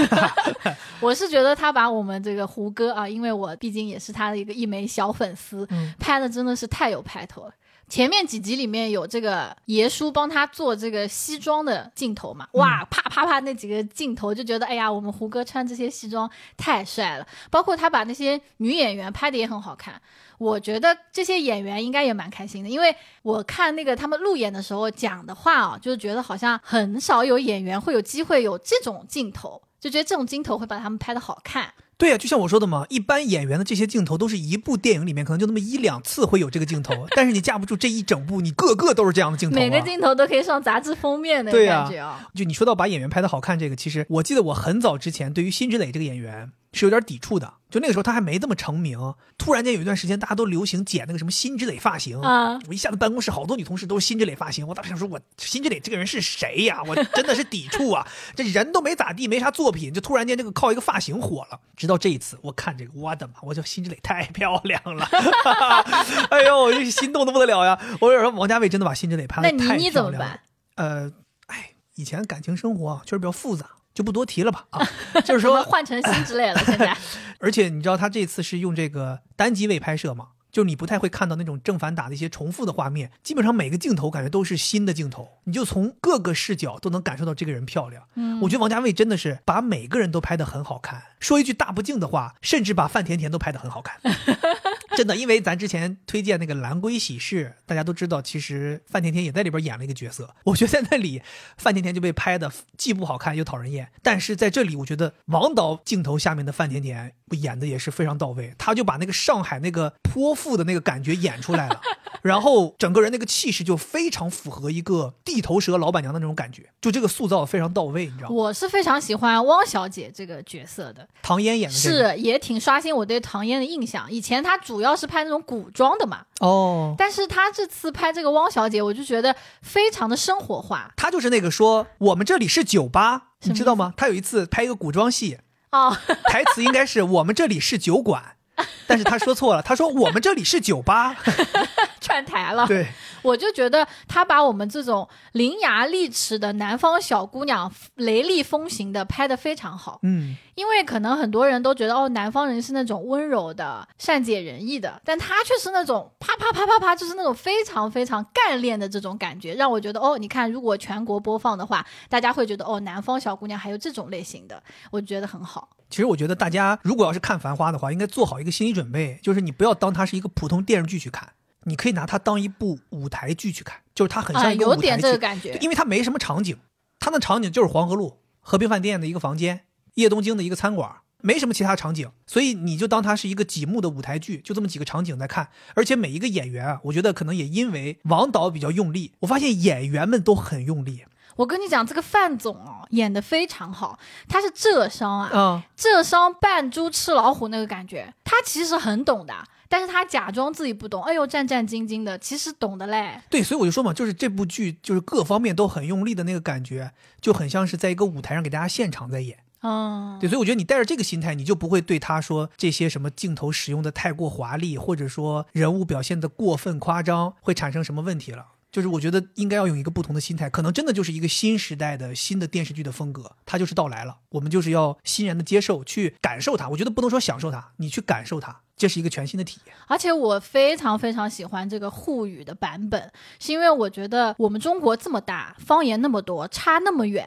我是觉得他把我们这个胡歌啊，因为我毕竟也是他的一个一枚小粉丝，嗯拍的真的是太有派头了。前面几集里面有这个爷叔帮他做这个西装的镜头嘛，哇，啪啪啪那几个镜头就觉得，哎呀，我们胡歌穿这些西装太帅了。包括他把那些女演员拍的也很好看，我觉得这些演员应该也蛮开心的，因为我看那个他们路演的时候讲的话啊，就是觉得好像很少有演员会有机会有这种镜头，就觉得这种镜头会把他们拍的好看。对呀、就像我说的嘛，一般演员的这些镜头都是一部电影里面可能就那么一两次会有这个镜头，但是你架不住这一整部，你个个都是这样的镜头、啊。每个镜头都可以上杂志封面的对呀感觉啊！就你说到把演员拍的好看这个，其实我记得我很早之前对于辛芷蕾这个演员是有点抵触的，就那个时候她还没这么成名，突然间有一段时间大家都流行剪那个什么辛芷蕾发型啊我一下子办公室好多女同事都是辛芷蕾发型，我当时想说我辛芷蕾这个人是谁呀、我真的是抵触啊，这人都没咋地，没啥作品，就突然间这个靠一个发型火了。直到这一次我看这个，我的妈，我就辛芷蕾太漂亮了，哎呦，我就心动的不得了呀！我有时候王家卫真的把辛芷蕾拍的那太倪妮怎么漂亮了办？呃，哎，以前感情生活啊，确实比较复杂，就不多提了吧啊。就是说，换成辛芷蕾了，现在 而且你知道他这次是用这个单机位拍摄嘛？就是你不太会看到那种正反打的一些重复的画面，基本上每个镜头感觉都是新的镜头，你就从各个视角都能感受到这个人漂亮。嗯我觉得王家卫真的是把每个人都拍得很好看。说一句大不敬的话，甚至把范甜甜都拍得很好看。真的，因为咱之前推荐那个《蓝龟喜事》，大家都知道，其实范甜甜也在里边演了一个角色。我觉得在那里，范甜甜就被拍的既不好看又讨人厌。但是在这里，我觉得王导镜头下面的范甜甜演的也是非常到位，他就把那个上海那个泼妇的那个感觉演出来了。然后整个人那个气势就非常符合一个地头蛇老板娘的那种感觉，就这个塑造非常到位，你知道吗？我是非常喜欢汪小姐这个角色的，唐嫣演的、这个、是也挺刷新我对唐嫣的印象。以前她主要是拍那种古装的嘛，哦，但是她这次拍这个汪小姐，我就觉得非常的生活化她就是那个说我们这里是酒吧，你知道吗？她有一次拍一个古装戏，哦。台词应该是我们这里是酒馆，但是他说错了，他说我们这里是酒吧。串台了，对，我就觉得他把我们这种伶牙俐齿的南方小姑娘雷厉风行的拍得非常好。嗯，因为可能很多人都觉得哦，南方人是那种温柔的、善解人意的，但他却是那种啪啪啪啪啪，就是那种非常非常干练的这种感觉，让我觉得哦，你看，如果全国播放的话，大家会觉得哦，南方小姑娘还有这种类型的，我觉得很好。其实我觉得大家如果要是看《繁花》的话，应该做好一个心理准备，就是你不要当它是一个普通电视剧去看，你可以拿它当一部舞台剧去看，就是它很啊，像一个舞台剧，有点这个感觉，因为它没什么场景，它的场景就是黄河路和平饭店的一个房间，叶东京的一个餐馆，没什么其他场景，所以你就当它是一个几幕的舞台剧，就这么几个场景在看。而且每一个演员啊，我觉得可能也因为王导比较用力，我发现演员们都很用力我跟你讲，这个范总哦，演的非常好，他是浙商啊，啊、浙商扮猪吃老虎那个感觉，他其实很懂的，但是他假装自己不懂，哎呦战战兢兢的，其实懂的嘞。对，所以我就说嘛，就是这部剧就是各方面都很用力的那个感觉，就很像是在一个舞台上给大家现场在演。嗯，对，所以我觉得你带着这个心态，你就不会对他说这些什么镜头使用的太过华丽，或者说人物表现的过分夸张，会产生什么问题了。就是我觉得应该要用一个不同的心态，可能真的就是一个新时代的新的电视剧的风格，它就是到来了，我们就是要欣然的接受，去感受它。我觉得不能说享受它，你去感受它，这是一个全新的体验。而且我非常非常喜欢这个沪语的版本，是因为我觉得我们中国这么大，方言那么多，差那么远，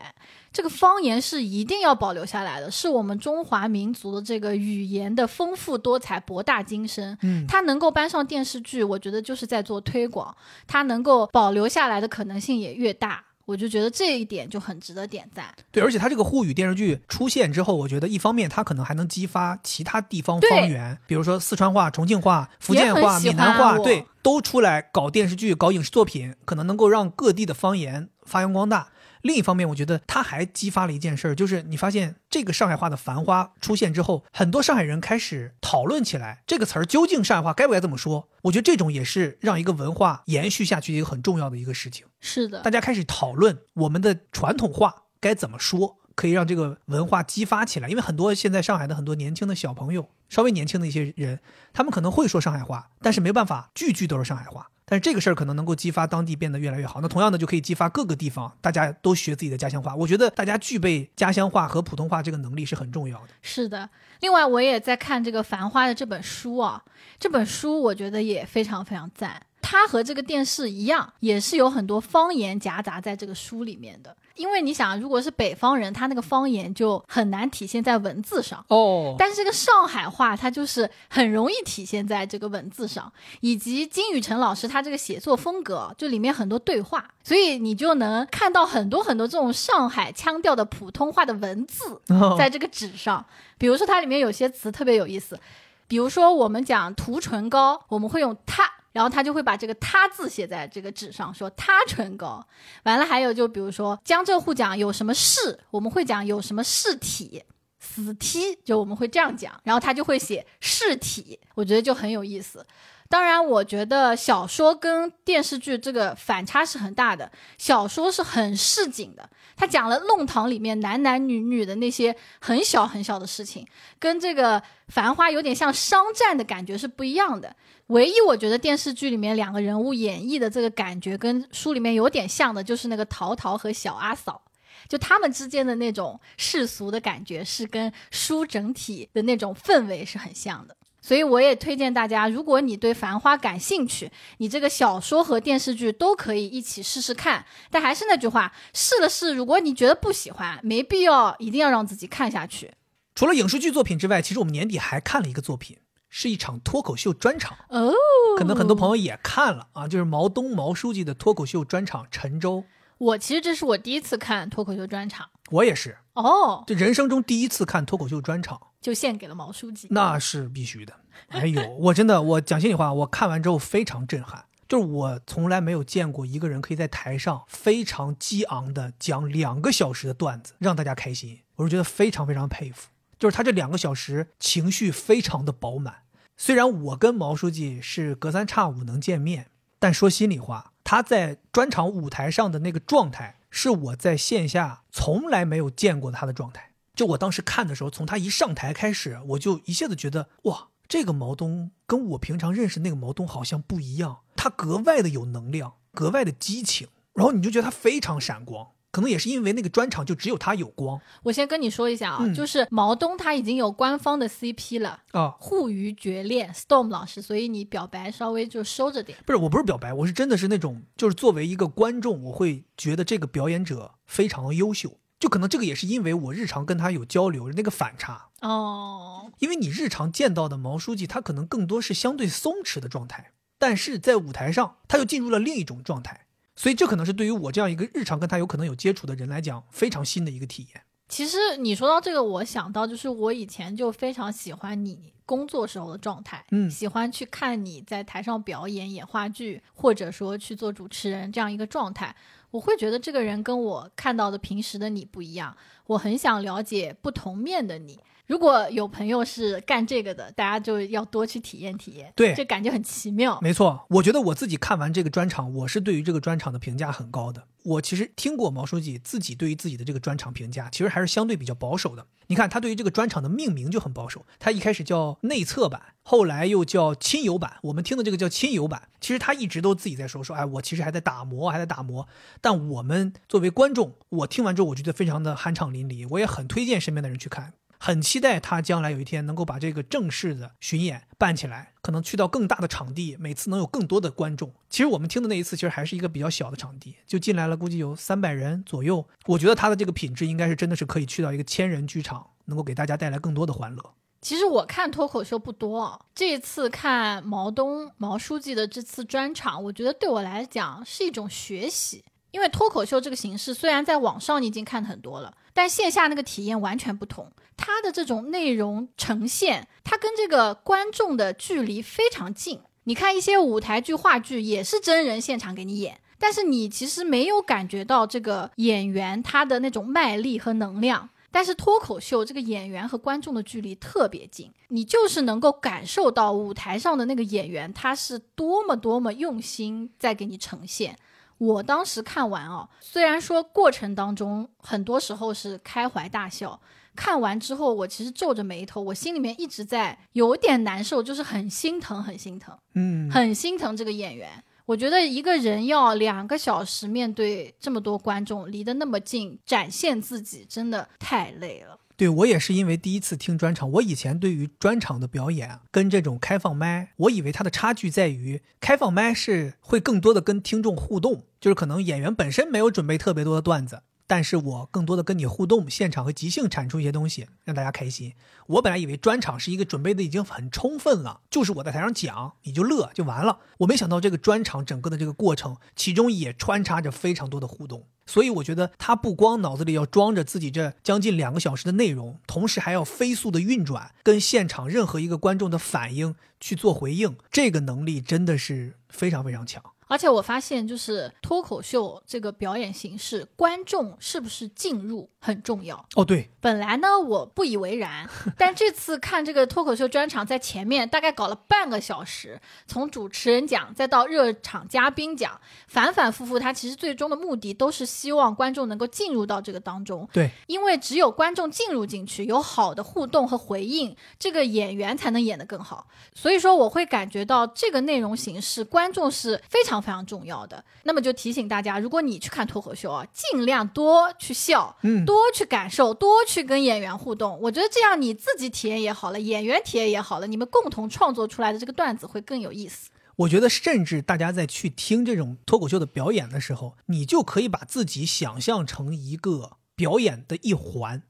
这个方言是一定要保留下来的，是我们中华民族的这个语言的丰富多彩、博大精深。嗯，它能够搬上电视剧，我觉得就是在做推广，它能够保留下来的可能性也越大。我就觉得这一点就很值得点赞。对，而且它这个沪语电视剧出现之后，我觉得一方面它可能还能激发其他地方方言，比如说四川话、重庆话、福建话、闽南话，对，都出来搞电视剧、搞影视作品，可能能够让各地的方言发扬光大。另一方面，我觉得它还激发了一件事儿，就是你发现这个上海话的繁花出现之后，很多上海人开始讨论起来这个词儿究竟上海话该不该这么说。我觉得这种也是让一个文化延续下去一个很重要的一个事情。是的大，家开始讨论我们的传统话该怎么说，可以让这个文化激发起来。因为很多现在上海的很多年轻的小朋友，稍微年轻的一些人，他们可能会说上海话，但是没办法句句都是上海话。但是这个事儿可能能够激发当地变得越来越好。那同样的就可以激发各个地方，大家都学自己的家乡话。我觉得大家具备家乡话和普通话这个能力是很重要的。是的。另外，我也在看这个《繁花》的这本书啊，这本书我觉得也非常非常赞。它和这个电视一样，也是有很多方言夹杂在这个书里面的。因为你想，如果是北方人，他那个方言就很难体现在文字上。哦但是这个上海话，它就是很容易体现在这个文字上，以及金宇澄老师他这个写作风格，就里面很多对话，所以你就能看到很多很多这种上海腔调的普通话的文字在这个纸上。比如说，它里面有些词特别有意思，比如说我们讲涂唇膏，我们会用它。然后他就会把这个“他”字写在这个纸上，说“他唇膏”。完了，还有就比如说江浙沪讲有什么事，我们会讲有什么事体，死体就我们会这样讲，然后他就会写事体，我觉得就很有意思。当然，我觉得小说跟电视剧这个反差是很大的。小说是很市井的，他讲了弄堂里面男男女女的那些很小很小的事情，跟这个《繁花》有点像商战的感觉是不一样的。唯一我觉得电视剧里面两个人物演绎的这个感觉跟书里面有点像的，就是那个淘淘和小阿嫂。就他们之间的那种世俗的感觉，是跟书整体的那种氛围是很像的。所以我也推荐大家，如果你对《繁花》感兴趣，你这个小说和电视剧都可以一起试试看。但还是那句话，试了试，如果你觉得不喜欢，没必要一定要让自己看下去。除了影视剧作品之外，其实我们年底还看了一个作品，是一场脱口秀专场。哦，可能很多朋友也看了啊，就是毛东毛书记的脱口秀专场《陈州》，我其实这是我第一次看脱口秀专场我也是，哦，这人生中第一次看脱口秀专场，就献给了毛书记。那是必须的。哎呦，我真的，我讲心里话，我看完之后非常震撼，就是我从来没有见过一个人可以在台上非常激昂的讲两个小时的段子，让大家开心，我是觉得非常非常佩服。就是他这两个小时情绪非常的饱满。虽然我跟毛书记是隔三差五能见面，但说心里话，他在专场舞台上的那个状态，是我在线下从来没有见过他的状态。就我当时看的时候，从他一上台开始，我就一下子觉得，哇，这个毛东跟我平常认识那个毛东好像不一样，他格外的有能量，格外的激情，然后你就觉得他非常闪光。可能也是因为那个专场就只有他有光。我先跟你说一下啊，嗯。就是毛东他已经有官方的 CP 了，啊，互娱绝恋 Storm 老师，所以你表白稍微就收着点。不是，我不是表白，我是真的是那种，就是作为一个观众，我会觉得这个表演者非常的优秀。就可能这个也是因为我日常跟他有交流那个反差，哦，因为你日常见到的毛书记，他可能更多是相对松弛的状态，但是在舞台上他又进入了另一种状态，所以这可能是对于我这样一个日常跟他有可能有接触的人来讲，非常新的一个体验。其实你说到这个，我想到就是我以前就非常喜欢你工作时候的状态，嗯喜欢去看你在台上表演、演话剧，或者说去做主持人这样一个状态。我会觉得这个人跟我看到的平时的你不一样，我很想了解不同面的你。如果有朋友是干这个的，大家就要多去体验体验，对这感觉很奇妙。没错，我觉得我自己看完这个专场，我是对于这个专场的评价很高的。我其实听过毛书记自己对于自己的这个专场评价，其实还是相对比较保守的。你看他对于这个专场的命名就很保守，他一开始叫内测版，后来又叫亲友版，我们听的这个叫亲友版。其实他一直都自己在说说，哎，我其实还在打磨，还在打磨。但我们作为观众，我听完之后，我觉得非常的酣畅淋漓，我也很推荐身边的人去看。很期待他将来有一天能够把这个正式的巡演办起来，可能去到更大的场地，每次能有更多的观众。其实我们听的那一次，其实还是一个比较小的场地，就进来了，估计有三百人左右。我觉得他的这个品质应该是真的是可以去到一个千人剧场，能够给大家带来更多的欢乐。其实我看脱口秀不多，这次看毛东毛书记的这次专场，我觉得对我来讲是一种学习。因为脱口秀这个形式虽然在网上你已经看很多了，但线下那个体验完全不同。它的这种内容呈现，它跟这个观众的距离非常近。你看一些舞台剧、话剧也是真人现场给你演，但是你其实没有感觉到这个演员他的那种卖力和能量。但是脱口秀这个演员和观众的距离特别近，你就是能够感受到舞台上的那个演员他是多么多么用心在给你呈现。我当时看完哦，虽然说过程当中很多时候是开怀大笑，看完之后我其实皱着眉头，我心里面一直在有点难受，就是很心疼，很心疼，嗯，很心疼这个演员。我觉得一个人要两个小时面对这么多观众，离得那么近，展现自己，真的太累了。对我也是因为第一次听专场，我以前对于专场的表演跟这种开放麦，我以为它的差距在于开放麦是会更多的跟听众互动，就是可能演员本身没有准备特别多的段子。但是我更多的跟你互动，现场和即兴产出一些东西，让大家开心。我本来以为专场是一个准备的已经很充分了，就是我在台上讲，你就乐就完了。我没想到这个专场整个的这个过程，其中也穿插着非常多的互动。所以我觉得他不光脑子里要装着自己这将近两个小时的内容，同时还要飞速的运转，跟现场任何一个观众的反应去做回应，这个能力真的是非常非常强。而且我发现，就是脱口秀这个表演形式，观众是不是进入很重要哦。对，本来呢我不以为然，但这次看这个脱口秀专场，在前面大概搞了半个小时，从主持人讲，再到热场嘉宾讲，反反复复，他其实最终的目的都是希望观众能够进入到这个当中。对，因为只有观众进入进去，有好的互动和回应，这个演员才能演得更好。所以说，我会感觉到这个内容形式，观众是非常。非常重要的，那么就提醒大家，如果你去看脱口秀啊，尽量多去笑，嗯，多去感受，多去跟演员互动。我觉得这样你自己体验也好了，演员体验也好了，你们共同创作出来的这个段子会更有意思。我觉得，甚至大家在去听这种脱口秀的表演的时候，你就可以把自己想象成一个表演的一环，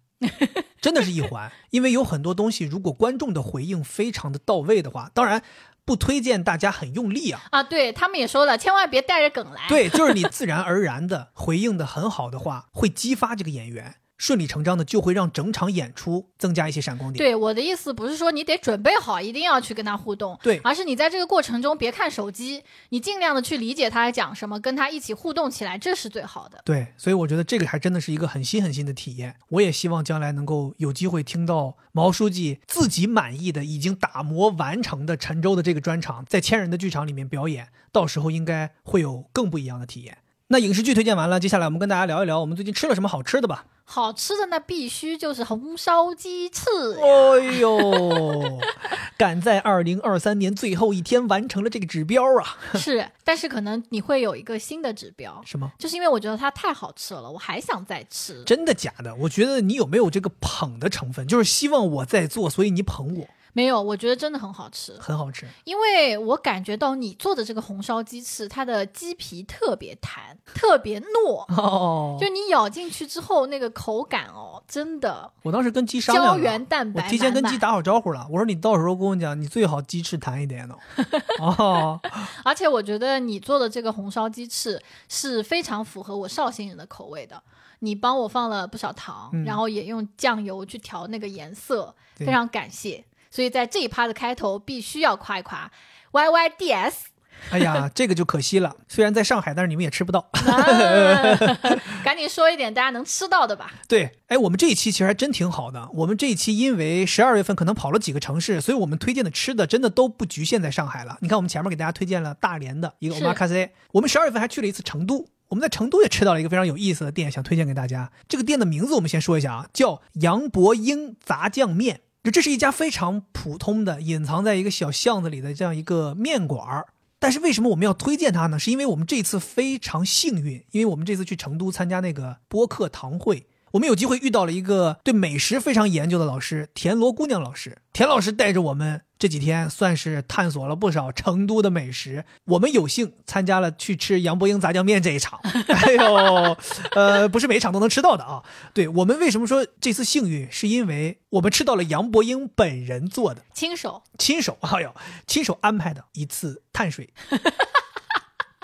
真的是一环，因为有很多东西，如果观众的回应非常的到位的话，当然。不推荐大家很用力啊！啊，对他们也说了，千万别带着梗来。对，就是你自然而然的回应的很好的话，会激发这个演员。顺理成章的就会让整场演出增加一些闪光点。对我的意思不是说你得准备好，一定要去跟他互动，对，而是你在这个过程中别看手机，你尽量的去理解他在讲什么，跟他一起互动起来，这是最好的。对，所以我觉得这个还真的是一个很新很新的体验。我也希望将来能够有机会听到毛书记自己满意的、已经打磨完成的陈州的这个专场，在千人的剧场里面表演，到时候应该会有更不一样的体验。那影视剧推荐完了，接下来我们跟大家聊一聊我们最近吃了什么好吃的吧。好吃的那必须就是红烧鸡翅。哎呦，赶在二零二三年最后一天完成了这个指标啊！是，但是可能你会有一个新的指标，什么？就是因为我觉得它太好吃了，我还想再吃。真的假的？我觉得你有没有这个捧的成分？就是希望我在做，所以你捧我。没有，我觉得真的很好吃，很好吃。因为我感觉到你做的这个红烧鸡翅，它的鸡皮特别弹，特别糯，哦，就你咬进去之后那个口感哦，真的。我当时跟鸡商量胶原蛋白，我提前跟鸡打好招呼了，我说你到时候跟我讲，你最好鸡翅弹一点的。哦，而且我觉得你做的这个红烧鸡翅是非常符合我绍兴人的口味的。你帮我放了不少糖，然后也用酱油去调那个颜色，非常感谢。所以在这一趴的开头，必须要夸一夸 Y Y D S。哎呀，这个就可惜了。虽然在上海，但是你们也吃不到。赶紧说一点大家能吃到的吧。对，哎，我们这一期其实还真挺好的。我们这一期因为十二月份可能跑了几个城市，所以我们推荐的吃的真的都不局限在上海了。你看，我们前面给大家推荐了大连的一个 omakase，我们十二月份还去了一次成都，我们在成都也吃到了一个非常有意思的店，想推荐给大家。这个店的名字我们先说一下啊，叫杨伯英杂酱面。这是一家非常普通的、隐藏在一个小巷子里的这样一个面馆儿，但是为什么我们要推荐它呢？是因为我们这次非常幸运，因为我们这次去成都参加那个播客堂会。我们有机会遇到了一个对美食非常研究的老师，田螺姑娘老师。田老师带着我们这几天算是探索了不少成都的美食。我们有幸参加了去吃杨伯英杂酱面这一场。哎呦，呃，不是每一场都能吃到的啊。对我们为什么说这次幸运，是因为我们吃到了杨伯英本人做的，亲手，亲手，哎呦，亲手安排的一次碳水。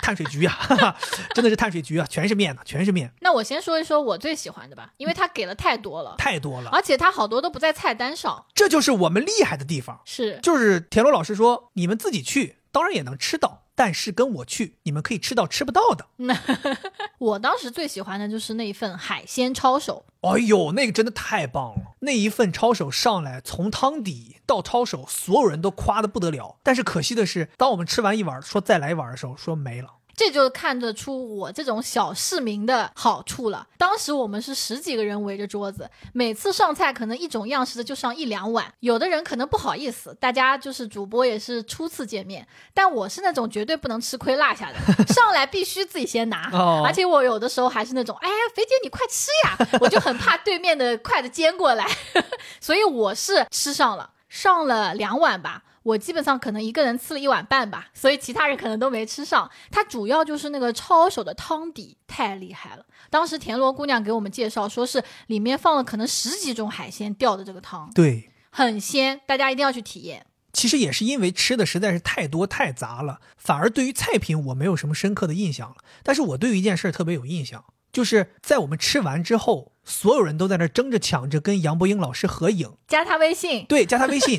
碳水局啊，真的是碳水局啊，全是面的，全是面。那我先说一说我最喜欢的吧，因为它给了太多了，太多了，而且它好多都不在菜单上，这就是我们厉害的地方。是，就是田螺老师说，你们自己去，当然也能吃到，但是跟我去，你们可以吃到吃不到的。我当时最喜欢的就是那一份海鲜抄手，哎呦，那个真的太棒了！那一份抄手上来，从汤底到抄手，所有人都夸的不得了。但是可惜的是，当我们吃完一碗，说再来一碗的时候，说没了。这就看得出我这种小市民的好处了。当时我们是十几个人围着桌子，每次上菜可能一种样式的就上一两碗。有的人可能不好意思，大家就是主播也是初次见面，但我是那种绝对不能吃亏落下的，上来必须自己先拿。哦而且我有的时候还是那种，哎，肥姐你快吃呀，我就很怕对面的筷子尖过来，所以我是吃上了，上了两碗吧。我基本上可能一个人吃了一碗半吧，所以其他人可能都没吃上。它主要就是那个抄手的汤底太厉害了。当时田螺姑娘给我们介绍，说是里面放了可能十几种海鲜吊的这个汤，对，很鲜，大家一定要去体验。其实也是因为吃的实在是太多太杂了，反而对于菜品我没有什么深刻的印象了。但是我对于一件事儿特别有印象，就是在我们吃完之后，所有人都在那争着抢着跟杨博英老师合影，加他微信，对，加他微信，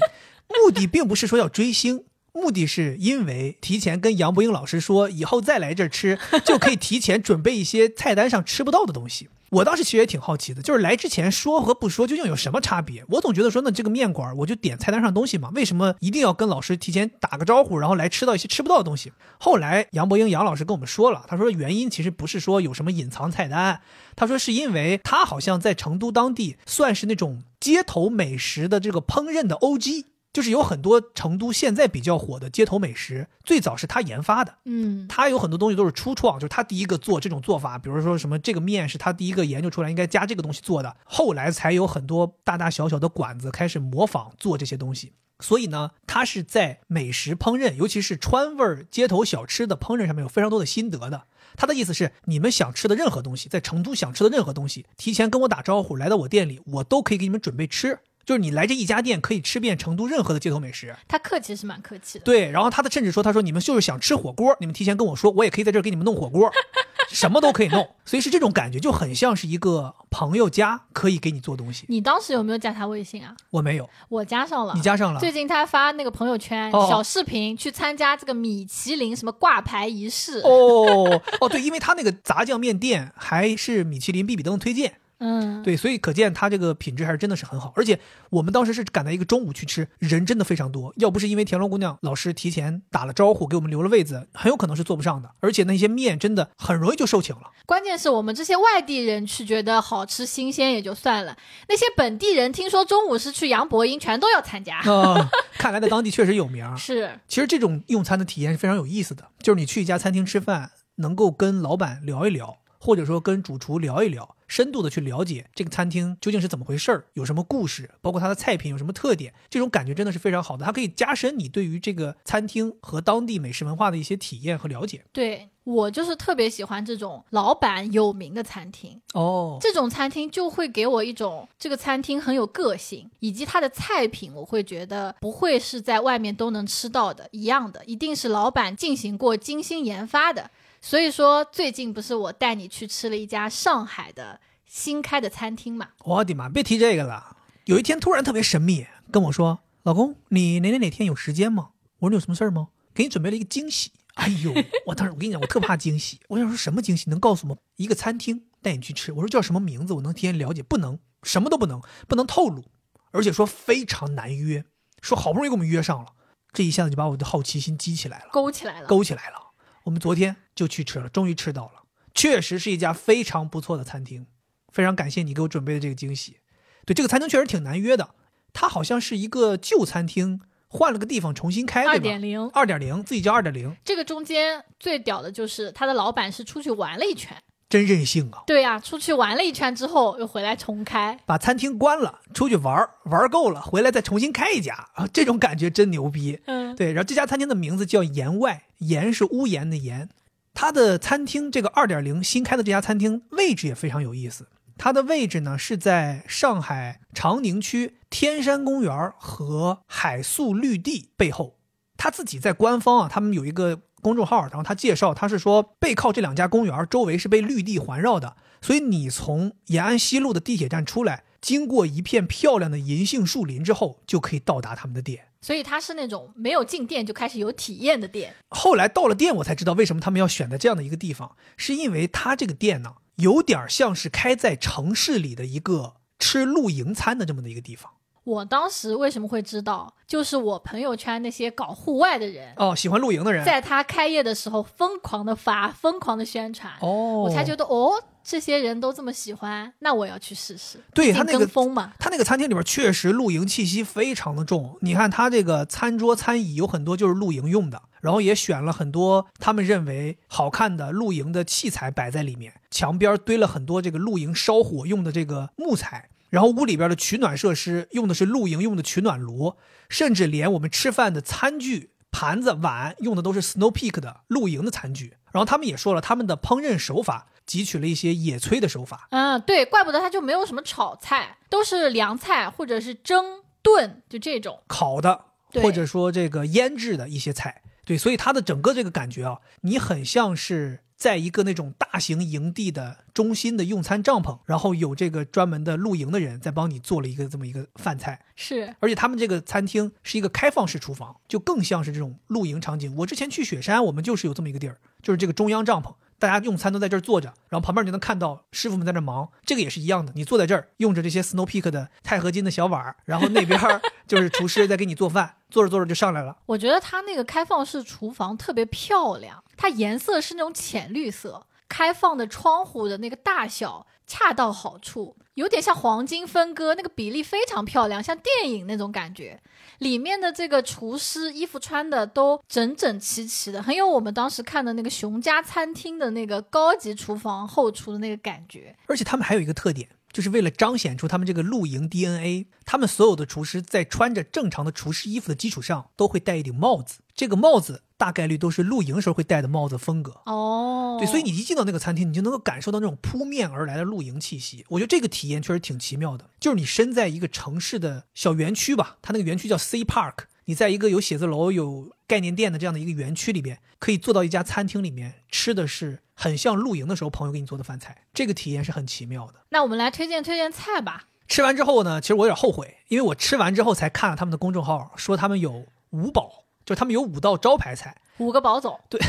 目的并不是说要追星。目的是因为提前跟杨伯英老师说，以后再来这儿吃，就可以提前准备一些菜单上吃不到的东西。我当时其实也挺好奇的，就是来之前说和不说究竟有什么差别？我总觉得说，那这个面馆我就点菜单上东西嘛，为什么一定要跟老师提前打个招呼，然后来吃到一些吃不到的东西？后来杨伯英杨老师跟我们说了，他说原因其实不是说有什么隐藏菜单，他说是因为他好像在成都当地算是那种街头美食的这个烹饪的 OG。就是有很多成都现在比较火的街头美食，最早是他研发的。嗯，他有很多东西都是初创，就是他第一个做这种做法，比如说什么这个面是他第一个研究出来应该加这个东西做的，后来才有很多大大小小的馆子开始模仿做这些东西。所以呢，他是在美食烹饪，尤其是川味儿街头小吃的烹饪上面有非常多的心得的。他的意思是，你们想吃的任何东西，在成都想吃的任何东西，提前跟我打招呼，来到我店里，我都可以给你们准备吃。就是你来这一家店，可以吃遍成都任何的街头美食。他客气是蛮客气的。对，然后他的甚至说，他说你们就是想吃火锅，你们提前跟我说，我也可以在这儿给你们弄火锅，什么都可以弄。所以是这种感觉，就很像是一个朋友家可以给你做东西。你当时有没有加他微信啊？我没有，我加上了你。加上了。最近他发那个朋友圈、哦小视频，去参加这个米其林什么挂牌仪式。哦哦，对，因为他那个炸酱面店还是米其林必比登推荐，嗯，对，所以可见它这个品质还是真的是很好。而且我们当时是赶在一个中午去吃，人真的非常多。要不是因为田螺姑娘老师提前打了招呼，给我们留了位子，很有可能是坐不上的。而且那些面真的很容易就售罄了。关键是我们这些外地人去觉得好吃新鲜也就算了，那些本地人听说中午是去杨博英，全都要参加。啊、看来在当地确实有名儿。是，其实这种用餐的体验是非常有意思的，就是你去一家餐厅吃饭，能够跟老板聊一聊，或者说跟主厨聊一聊，深度的去了解这个餐厅究竟是怎么回事儿，有什么故事，包括它的菜品有什么特点，这种感觉真的是非常好的，它可以加深你对于这个餐厅和当地美食文化的一些体验和了解。对我就是特别喜欢这种老板有名的餐厅，哦，这种餐厅就会给我一种这个餐厅很有个性，以及它的菜品，我会觉得不会是在外面都能吃到的一样的，一定是老板进行过精心研发的。所以说，最近不是我带你去吃了一家上海的新开的餐厅嘛？我的妈，别提这个了。有一天突然特别神秘跟我说：“老公，你哪哪哪天有时间吗？”我说：“你有什么事儿吗？给你准备了一个惊喜。”哎呦，我当时我跟你讲，我特怕惊喜。我想说什么惊喜？能告诉我吗？一个餐厅带你去吃。我说叫什么名字？我能提前了解？不能，什么都不能，不能透露。而且说非常难约，说好不容易给我们约上了，这一下子就把我的好奇心激起来了，勾起来了。勾起来了。我们昨天就去吃了，终于吃到了，确实是一家非常不错的餐厅。非常感谢你给我准备的这个惊喜。对，这个餐厅确实挺难约的，它好像是一个旧餐厅，换了个地方重新开，对吧？二点零，二点零，自己叫二点零，这个中间最屌的就是他的老板是出去玩了一圈，真任性啊！对呀、出去玩了一圈之后又回来重开，把餐厅关了，出去玩玩够了，回来再重新开一家啊，这种感觉真牛逼。嗯，对，然后这家餐厅的名字叫檐外，檐是屋檐的檐。它的餐厅这个二点零新开的这家餐厅位置也非常有意思，它的位置呢是在上海长宁区天山公园和海粟绿地背后。他自己在官方啊，他们有一个公众号，然后他介绍，他是说背靠这两家公园，周围是被绿地环绕的，所以你从延安西路的地铁站出来，经过一片漂亮的银杏树林之后，就可以到达他们的店。所以它是那种没有进店就开始有体验的店。后来到了店，我才知道为什么他们要选择这样的一个地方，是因为它这个店呢，有点像是开在城市里的一个吃露营餐的这么的一个地方。我当时为什么会知道？就是我朋友圈那些搞户外的人，哦，喜欢露营的人，在他开业的时候疯狂的发，疯狂的宣传，哦，我才觉得哦，这些人都这么喜欢，那我要去试试。对他那个风嘛，他那个餐厅里边确实露营气息非常的重。你看他这个餐桌餐椅有很多就是露营用的，然后也选了很多他们认为好看的露营的器材摆在里面，墙边堆了很多这个露营烧火用的这个木材。然后屋里边的取暖设施用的是露营用的取暖炉，甚至连我们吃饭的餐具、盘子、碗用的都是 Snow Peak 的露营的餐具。然后他们也说了，他们的烹饪手法汲取了一些野炊的手法。嗯，对，怪不得它就没有什么炒菜，都是凉菜或者是蒸炖，就这种烤的，或者说这个腌制的一些菜。对，所以它的整个这个感觉啊，你很像是。在一个那种大型营地的中心的用餐帐篷，然后有这个专门的露营的人在帮你做了一个这么一个饭菜，是。而且他们这个餐厅是一个开放式厨房，就更像是这种露营场景。我之前去雪山，我们就是有这么一个地儿，就是这个中央帐篷。大家用餐都在这儿坐着，然后旁边就能看到师傅们在这忙。这个也是一样的，你坐在这儿，用着这些 Snow Peak 的钛合金的小碗，然后那边 就是厨师在给你做饭，做着做着就上来了。我觉得它那个开放式厨房特别漂亮，它颜色是那种浅绿色，开放的窗户的那个大小恰到好处，有点像黄金分割，那个比例非常漂亮，像电影那种感觉。里面的这个厨师衣服穿的都整整齐齐的，很有我们当时看的那个熊家餐厅的那个高级厨房后厨的那个感觉。而且他们还有一个特点，就是为了彰显出他们这个露营 DNA，他们所有的厨师在穿着正常的厨师衣服的基础上，都会戴一顶帽子。这个帽子大概率都是露营时候会戴的帽子风格哦。对，所以你一进到那个餐厅，你就能够感受到那种扑面而来的露营气息。我觉得这个体验确实挺奇妙的，就是你身在一个城市的小园区吧，它那个园区叫 C Park，你在一个有写字楼、有概念店的这样的一个园区里边，可以坐到一家餐厅里面，吃的是很像露营的时候朋友给你做的饭菜，这个体验是很奇妙的。那我们来推荐推荐菜吧。吃完之后呢，其实我有点后悔，因为我吃完之后才看了他们的公众号，说他们有五宝。就他们有五道招牌菜，五个宝总，对，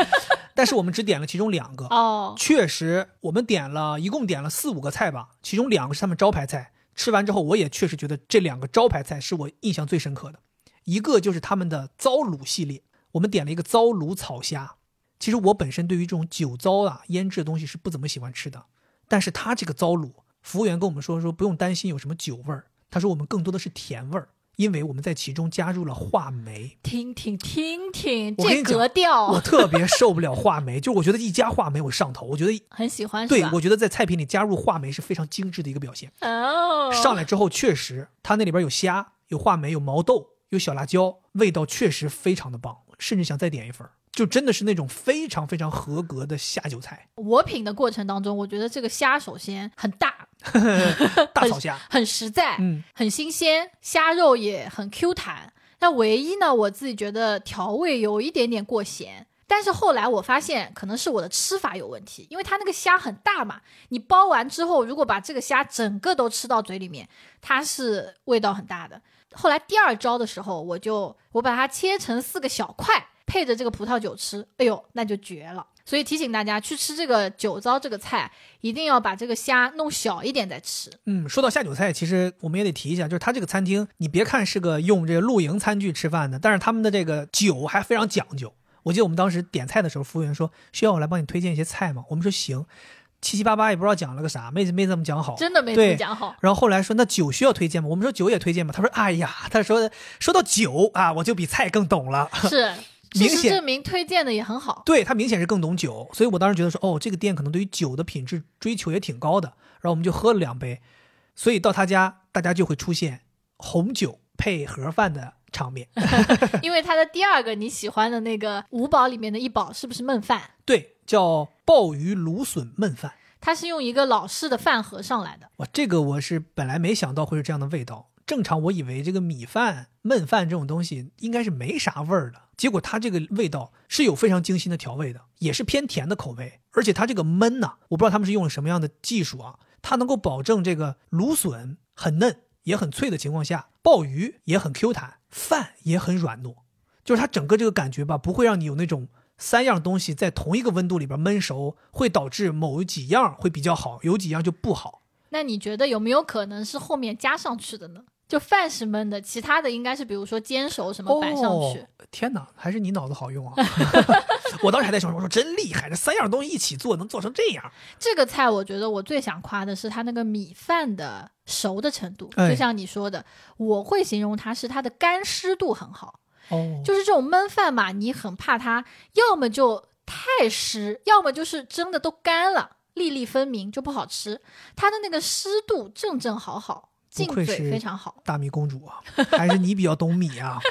但是我们只点了其中两个。哦，确实，我们点了一共点了四五个菜吧，其中两个是他们招牌菜。吃完之后，我也确实觉得这两个招牌菜是我印象最深刻的。一个就是他们的糟卤系列，我们点了一个糟卤草虾。其实我本身对于这种酒糟啊腌制的东西是不怎么喜欢吃的，但是他这个糟卤，服务员跟我们说说不用担心有什么酒味儿，他说我们更多的是甜味儿。因为我们在其中加入了话梅，听听听听，这格调，我特别受不了话梅，就我觉得一加话梅我上头，我觉得很喜欢。对，我觉得在菜品里加入话梅是非常精致的一个表现。哦，上来之后确实，它那里边有虾，有话梅，有毛豆，有小辣椒，味道确实非常的棒，甚至想再点一份。就真的是那种非常非常合格的下酒菜。我品的过程当中，我觉得这个虾首先很大，大草虾很实在，嗯，很新鲜，虾肉也很 Q 弹。那唯一呢，我自己觉得调味有一点点过咸。但是后来我发现，可能是我的吃法有问题，因为它那个虾很大嘛，你剥完之后，如果把这个虾整个都吃到嘴里面，它是味道很大的。后来第二招的时候，我就我把它切成四个小块。配着这个葡萄酒吃，哎呦，那就绝了。所以提醒大家，去吃这个酒糟这个菜，一定要把这个虾弄小一点再吃。嗯，说到下酒菜，其实我们也得提一下，就是他这个餐厅，你别看是个用这个露营餐具吃饭的，但是他们的这个酒还非常讲究。我记得我们当时点菜的时候，服务员说需要我来帮你推荐一些菜吗？我们说行，七七八八也不知道讲了个啥，没没怎么讲好，真的没怎么讲好。然后后来说那酒需要推荐吗？我们说酒也推荐吗？他说哎呀，他说说到酒啊，我就比菜更懂了。是。事实证明，推荐的也很好。对他明显是更懂酒，所以我当时觉得说，哦，这个店可能对于酒的品质追求也挺高的。然后我们就喝了两杯，所以到他家，大家就会出现红酒配盒饭的场面。因为他的第二个你喜欢的那个五宝里面的一宝是不是焖饭？对，叫鲍鱼芦笋焖饭。它是用一个老式的饭盒上来的。哇，这个我是本来没想到会是这样的味道。正常我以为这个米饭焖饭这种东西应该是没啥味儿的。结果它这个味道是有非常精心的调味的，也是偏甜的口味，而且它这个焖呐、我不知道他们是用了什么样的技术啊，它能够保证这个芦笋很嫩也很脆的情况下，鲍鱼也很 Q 弹，饭也很软糯，就是它整个这个感觉吧，不会让你有那种三样东西在同一个温度里边焖熟，会导致某几样会比较好，有几样就不好。那你觉得有没有可能是后面加上去的呢？就饭是焖的，其他的应该是比如说煎熟什么摆上去。哦、天哪，还是你脑子好用啊！我当时还在想，我说真厉害，这三样东西一起做能做成这样。这个菜我觉得我最想夸的是它那个米饭的熟的程度，哎就像你说的，我会形容它是它的干湿度很好。哦，就是这种焖饭嘛，你很怕它要么就太湿，要么就是真的都干了，粒粒分明就不好吃。它的那个湿度正正好好，不愧是非常好。大米公主啊，还是你比较懂米啊。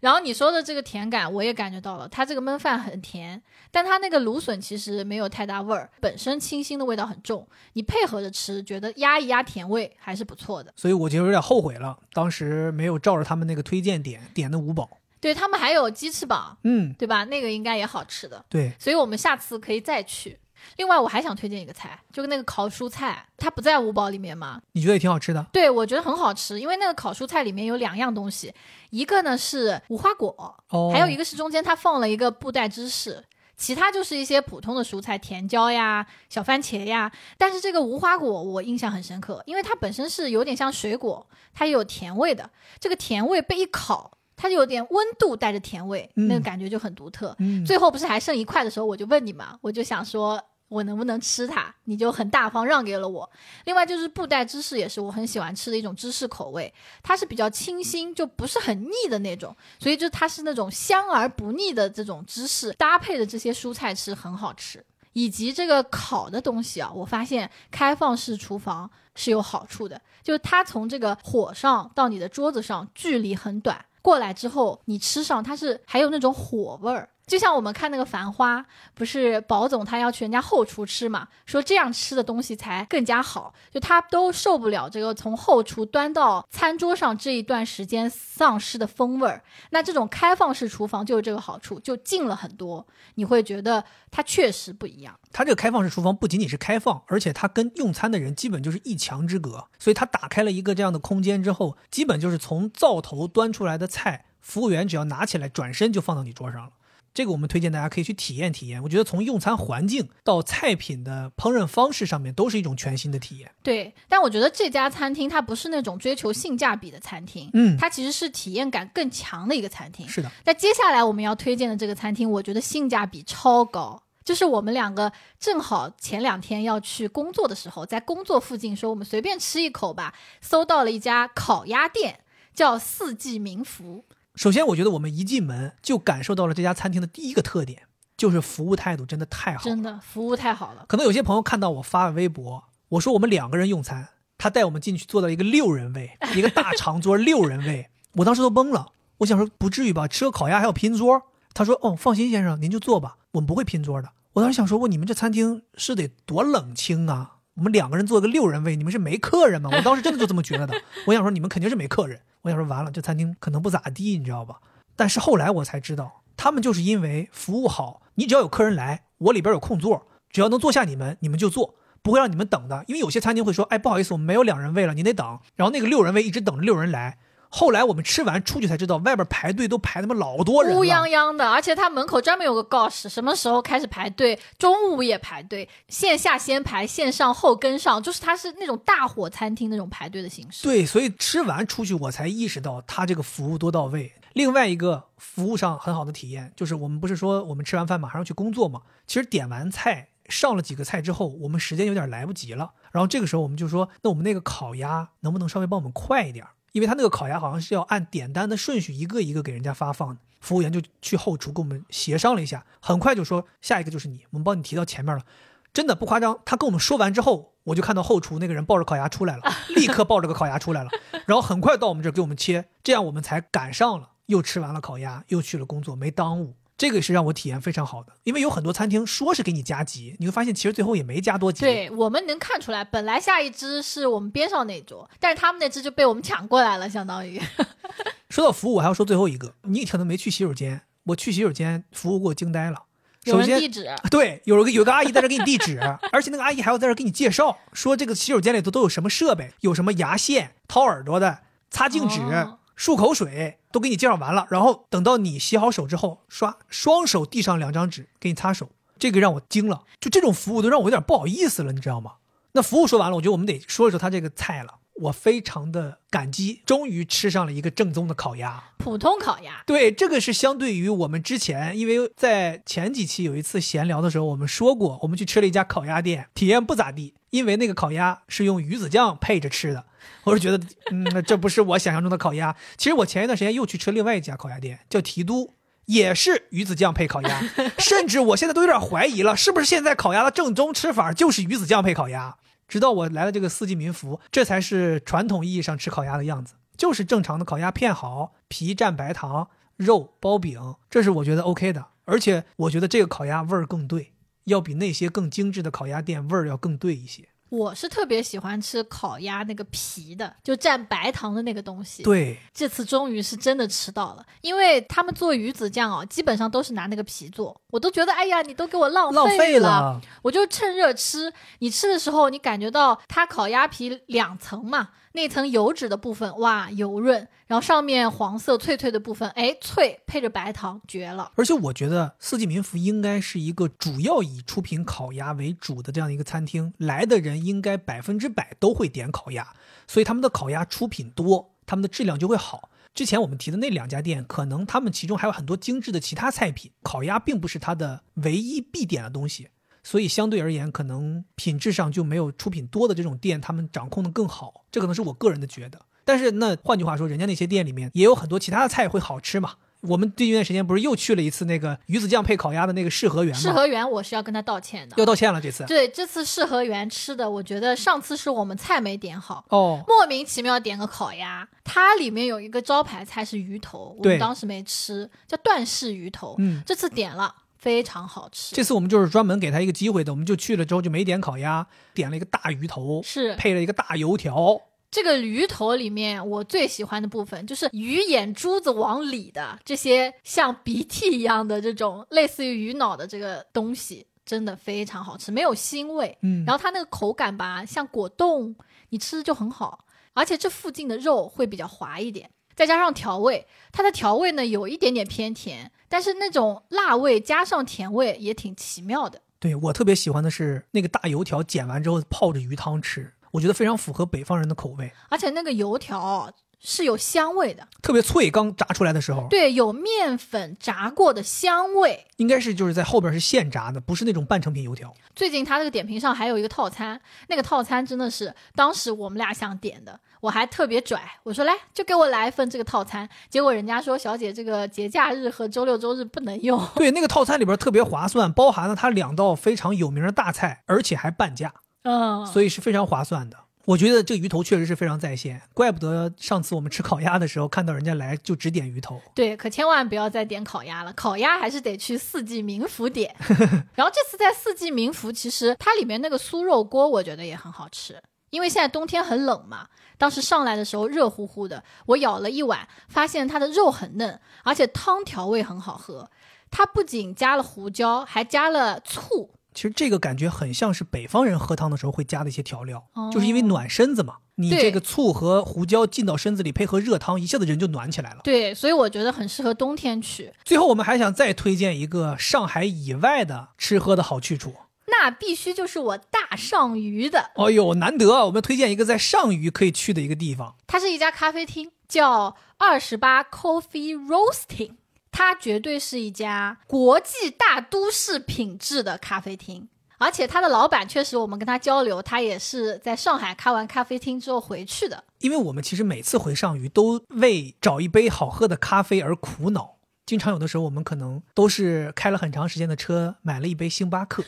然后你说的这个甜感，我也感觉到了，它这个焖饭很甜，但它那个芦笋其实没有太大味儿，本身清新的味道很重，你配合着吃，觉得压一压甜味还是不错的。所以我就有点后悔了，当时没有照着他们那个推荐点点的五宝。对他们还有鸡翅膀，嗯，对吧？那个应该也好吃的。对，所以我们下次可以再去。另外，我还想推荐一个菜，就是那个烤蔬菜，它不在五宝里面吗？你觉得也挺好吃的。对，我觉得很好吃，因为那个烤蔬菜里面有两样东西，一个呢是无花果，哦，还有一个是中间它放了一个布袋芝士，其他就是一些普通的蔬菜，甜椒呀、小番茄呀。但是这个无花果我印象很深刻，因为它本身是有点像水果，它也有甜味的。这个甜味被一烤，它就有点温度带着甜味，嗯那个感觉就很独特。嗯，最后不是还剩一块的时候，我就问你嘛，我就想说。我能不能吃它？你就很大方让给了我。另外就是布袋芝士，也是我很喜欢吃的一种芝士口味，它是比较清新，就不是很腻的那种，所以就它是那种香而不腻的这种芝士，搭配的这些蔬菜吃很好吃。以及这个烤的东西啊，我发现开放式厨房是有好处的，就是它从这个火上到你的桌子上距离很短，过来之后你吃上它是还有那种火味儿。就像我们看那个《繁花》，不是宝总他要去人家后厨吃嘛，说这样吃的东西才更加好，就他都受不了这个从后厨端到餐桌上这一段时间丧失的风味儿。那这种开放式厨房就有这个好处，就近了很多，你会觉得它确实不一样。它这个开放式厨房不仅仅是开放，而且它跟用餐的人基本就是一墙之隔，所以它打开了一个这样的空间之后，基本就是从灶头端出来的菜，服务员只要拿起来，转身就放到你桌上了。这个我们推荐大家可以去体验体验。我觉得从用餐环境到菜品的烹饪方式上面，都是一种全新的体验。对，但我觉得这家餐厅它不是那种追求性价比的餐厅，嗯，它其实是体验感更强的一个餐厅。是的，那接下来我们要推荐的这个餐厅，我觉得性价比超高。就是我们两个正好前两天要去工作的时候，在工作附近说我们随便吃一口吧，搜到了一家烤鸭店，叫四季民福。首先，我觉得我们一进门就感受到了这家餐厅的第一个特点，就是服务态度真的太好了。真的服务太好了。可能有些朋友看到我发微博，我说我们两个人用餐，他带我们进去坐到一个六人位，一个大长桌六人位，我当时都懵了。我想说不至于吧，吃个烤鸭还要拼桌？他说哦，放心先生，您就坐吧，我们不会拼桌的。我当时想说，我你们这餐厅是得多冷清啊！我们两个人坐个六人位，你们是没客人吗？我当时真的就这么觉得的。我想说你们肯定是没客人。我想说完了，这餐厅可能不咋地，你知道吧？但是后来我才知道，他们就是因为服务好，你只要有客人来，我里边有空座，只要能坐下你们，你们就坐，不会让你们等的。因为有些餐厅会说，哎，不好意思，我们没有两人位了，你得等。然后那个六人位一直等着六人来。后来我们吃完出去才知道，外边排队都排他妈老多人。乌泱泱的，而且他门口专门有个告示，什么时候开始排队，中午也排队，线下先排，线上后跟上，就是他是那种大火餐厅那种排队的形式。对，所以吃完出去我才意识到他这个服务多到位。另外一个服务上很好的体验，就是我们不是说我们吃完饭马上要去工作嘛？其实点完菜上了几个菜之后，我们时间有点来不及了。然后这个时候我们就说，那我们那个烤鸭能不能稍微帮我们快一点？因为他那个烤鸭好像是要按点单的顺序一个一个给人家发放的。服务员就去后厨跟我们协商了一下，很快就说下一个就是你，我们帮你提到前面了。真的不夸张，他跟我们说完之后，我就看到后厨那个人抱着烤鸭出来了，立刻抱着个烤鸭出来了，然后很快到我们这儿给我们切，这样我们才赶上了，又吃完了烤鸭，又去了工作，没耽误。这个是让我体验非常好的，因为有很多餐厅说是给你加急，你会发现其实最后也没加多急。对我们能看出来，本来下一只是我们边上那桌，但是他们那只就被我们抢过来了，相当于。说到服务，我还要说最后一个，你可能没去洗手间，我去洗手间服务给我惊呆了。有首先人地址，对，有个有个阿姨在这给你地址，而且那个阿姨还要在这给你介绍，说这个洗手间里头都有什么设备，有什么牙线、掏耳朵的、擦镜纸、哦漱口水，都给你介绍完了。然后等到你洗好手之后，刷双手递上两张纸给你擦手，这个让我惊了。就这种服务都让我有点不好意思了，你知道吗？那服务说完了，我觉得我们得说一说他这个菜了。我非常的感激，终于吃上了一个正宗的烤鸭。普通烤鸭，对，这个是相对于我们之前，因为在前几期有一次闲聊的时候，我们说过，我们去吃了一家烤鸭店，体验不咋地，因为那个烤鸭是用鱼子酱配着吃的。我是觉得，嗯，这不是我想象中的烤鸭。其实我前一段时间又去吃另外一家烤鸭店，叫提督，也是鱼子酱配烤鸭，甚至我现在都有点怀疑了，是不是现在烤鸭的正宗吃法就是鱼子酱配烤鸭？直到我来了这个四季民福，这才是传统意义上吃烤鸭的样子，就是正常的烤鸭片好，皮蘸白糖，肉包饼，这是我觉得 OK 的。而且我觉得这个烤鸭味儿更对，要比那些更精致的烤鸭店味儿要更对一些。我是特别喜欢吃烤鸭那个皮的，就蘸白糖的那个东西。，对，这次终于是真的吃到了，因为他们做鱼子酱哦，基本上都是拿那个皮做，我都觉得哎呀，你都给我浪浪费了。了。我就趁热吃，你吃的时候，你感觉到它烤鸭皮两层嘛，那层油脂的部分哇油润，然后上面黄色脆脆的部分，哎脆，配着白糖绝了。而且我觉得四季民福应该是一个主要以出品烤鸭为主的这样一个餐厅，来的人应该百分之百都会点烤鸭，所以他们的烤鸭出品多，他们的质量就会好。之前我们提的那两家店，可能他们其中还有很多精致的其他菜品，烤鸭并不是他的唯一必点的东西，所以相对而言，可能品质上就没有出品多的这种店他们掌控的更好。这可能是我个人的觉得。但是那换句话说，人家那些店里面也有很多其他的菜会好吃嘛。我们最近一段时间不是又去了一次那个鱼子酱配烤鸭的那个世和园吗？世和园我是要跟他道歉的。要道歉了这次。对，这次世和园吃的，我觉得上次是我们菜没点好，哦，莫名其妙点个烤鸭，它里面有一个招牌菜是鱼头，我们当时没吃，叫段氏鱼头，嗯，这次点了，非常好吃。这次我们就是专门给他一个机会的，我们就去了之后就没点烤鸭，点了一个大鱼头，是配了一个大油条。这个鱼头里面，我最喜欢的部分就是鱼眼珠子往里的这些像鼻涕一样的这种类似于鱼脑的这个东西，真的非常好吃，没有腥味。嗯，然后它那个口感吧，像果冻，你吃就很好，而且这附近的肉会比较滑一点，再加上调味，它的调味呢有一点点偏甜，但是那种辣味加上甜味也挺奇妙的。对我特别喜欢的是那个大油条，剪完之后泡着鱼汤吃，我觉得非常符合北方人的口味，而且那个油条是有香味的，特别脆，刚炸出来的时候，对，有面粉炸过的香味。应该是就是在后边是现炸的，不是那种半成品油条。最近他这个点评上还有一个套餐，那个套餐真的是当时我们俩想点的，我还特别拽，我说来就给我来一份这个套餐，结果人家说小姐这个节假日和周六周日不能用，对，那个套餐里边特别划算，包含了它两道非常有名的大菜，而且还半价，嗯，所以是非常划算的。我觉得这个鱼头确实是非常在线，怪不得上次我们吃烤鸭的时候看到人家来就只点鱼头。对，可千万不要再点烤鸭了，烤鸭还是得去四季民福点。然后这次在四季民福，其实它里面那个酥肉锅，我觉得也很好吃，因为现在冬天很冷嘛。当时上来的时候热乎乎的，我舀了一碗，发现它的肉很嫩，而且汤调味很好喝。它不仅加了胡椒，还加了醋。其实这个感觉很像是北方人喝汤的时候会加的一些调料，哦就是因为暖身子嘛。你这个醋和胡椒进到身子里，配合热汤，一下子人就暖起来了。对，所以我觉得很适合冬天去。最后，我们还想再推荐一个上海以外的吃喝的好去处。那必须就是我大上虞的，哦呦，难得啊！我们推荐一个在上虞可以去的一个地方。它是一家咖啡厅，叫二十八 Coffee Roasting。它绝对是一家国际大都市品质的咖啡厅，而且它的老板确实，我们跟他交流，他也是在上海开完咖啡厅之后回去的。因为我们其实每次回上虞都为找一杯好喝的咖啡而苦恼，经常有的时候我们可能都是开了很长时间的车，买了一杯星巴克，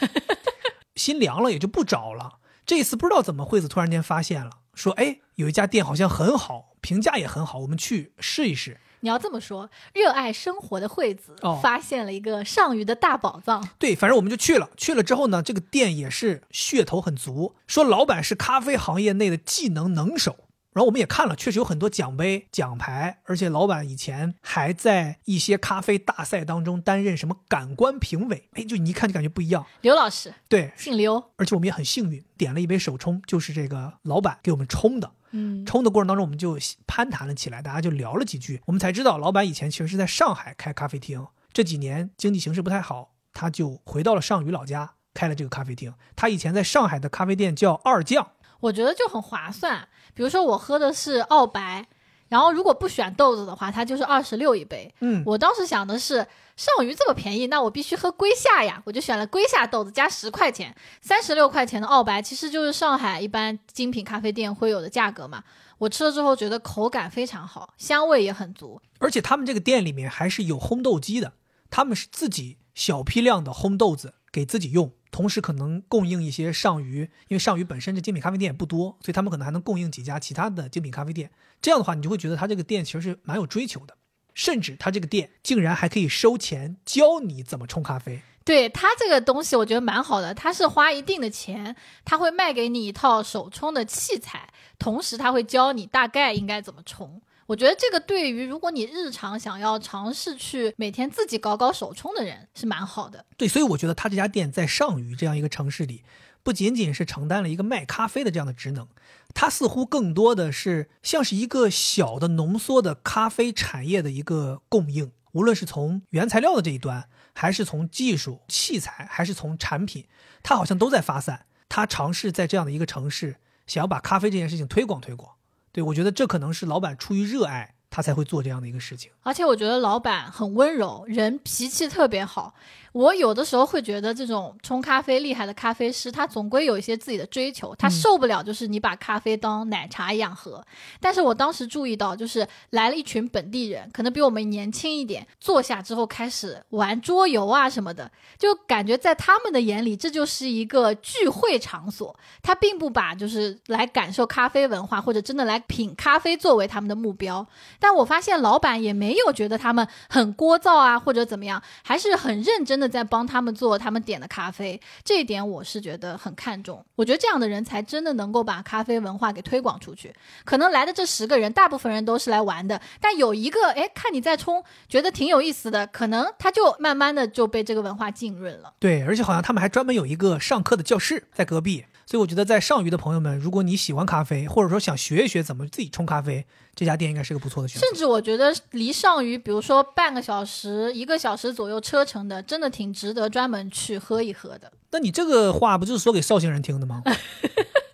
心凉了也就不找了。这一次不知道怎么惠子突然间发现了，说哎有一家店好像很好，评价也很好，我们去试一试。你要这么说，热爱生活的惠子、哦发现了一个上虞的大宝藏。对，反正我们就去了。去了之后呢，这个店也是噱头很足，说老板是咖啡行业内的技能能手。然后我们也看了，确实有很多奖杯、奖牌，而且老板以前还在一些咖啡大赛当中担任什么感官评委，哎，就你一看就感觉不一样。刘老师对，姓刘，而且我们也很幸运，点了一杯手冲，就是这个老板给我们冲的。嗯，冲的过程当中，我们就攀谈了起来，大家就聊了几句，我们才知道老板以前其实是在上海开咖啡厅，这几年经济形势不太好，他就回到了上虞老家开了这个咖啡厅。他以前在上海的咖啡店叫二将。我觉得就很划算。比如说我喝的是澳白，然后如果不选豆子的话，它就是二十六一杯。嗯，我当时想的是上虞这么便宜，那我必须喝龟夏呀，我就选了龟夏豆子，加十块钱，三十六块钱的澳白，其实就是上海一般精品咖啡店会有的价格嘛。我吃了之后觉得口感非常好，香味也很足。而且他们这个店里面还是有烘豆机的，他们是自己小批量的烘豆子给自己用。同时可能供应一些上虞，因为上虞本身这精品咖啡店也不多，所以他们可能还能供应几家其他的精品咖啡店。这样的话，你就会觉得他这个店其实是蛮有追求的，甚至他这个店竟然还可以收钱教你怎么冲咖啡。对他这个东西，我觉得蛮好的。他是花一定的钱，他会卖给你一套手冲的器材，同时他会教你大概应该怎么冲。我觉得这个对于如果你日常想要尝试去每天自己搞搞手冲的人是蛮好的。对，所以我觉得他这家店在上虞这样一个城市里，不仅仅是承担了一个卖咖啡的这样的职能，它似乎更多的是像是一个小的浓缩的咖啡产业的一个供应。无论是从原材料的这一端，还是从技术器材，还是从产品，它好像都在发散。他尝试在这样的一个城市，想要把咖啡这件事情推广推广。对，我觉得这可能是老板出于热爱，他才会做这样的一个事情。而且我觉得老板很温柔，人脾气特别好。我有的时候会觉得，这种冲咖啡厉害的咖啡师，他总归有一些自己的追求，他受不了就是你把咖啡当奶茶一样喝。但是我当时注意到，就是来了一群本地人，可能比我们年轻一点，坐下之后开始玩桌游啊什么的，就感觉在他们的眼里，这就是一个聚会场所。他并不把就是来感受咖啡文化或者真的来品咖啡作为他们的目标。但我发现老板也没有觉得他们很聒噪啊或者怎么样，还是很认真。真的在帮他们做他们点的咖啡，这一点我是觉得很看重。我觉得这样的人才真的能够把咖啡文化给推广出去。可能来的这十个人，大部分人都是来玩的，但有一个哎，看你在冲，觉得挺有意思的，可能他就慢慢的就被这个文化浸润了。对，而且好像他们还专门有一个上课的教室在隔壁。所以我觉得，在上虞的朋友们，如果你喜欢咖啡，或者说想学一学怎么自己冲咖啡，这家店应该是个不错的选择。甚至我觉得离上虞，比如说半个小时、一个小时左右车程的，真的挺值得专门去喝一喝的。那你这个话不就是说给绍兴人听的吗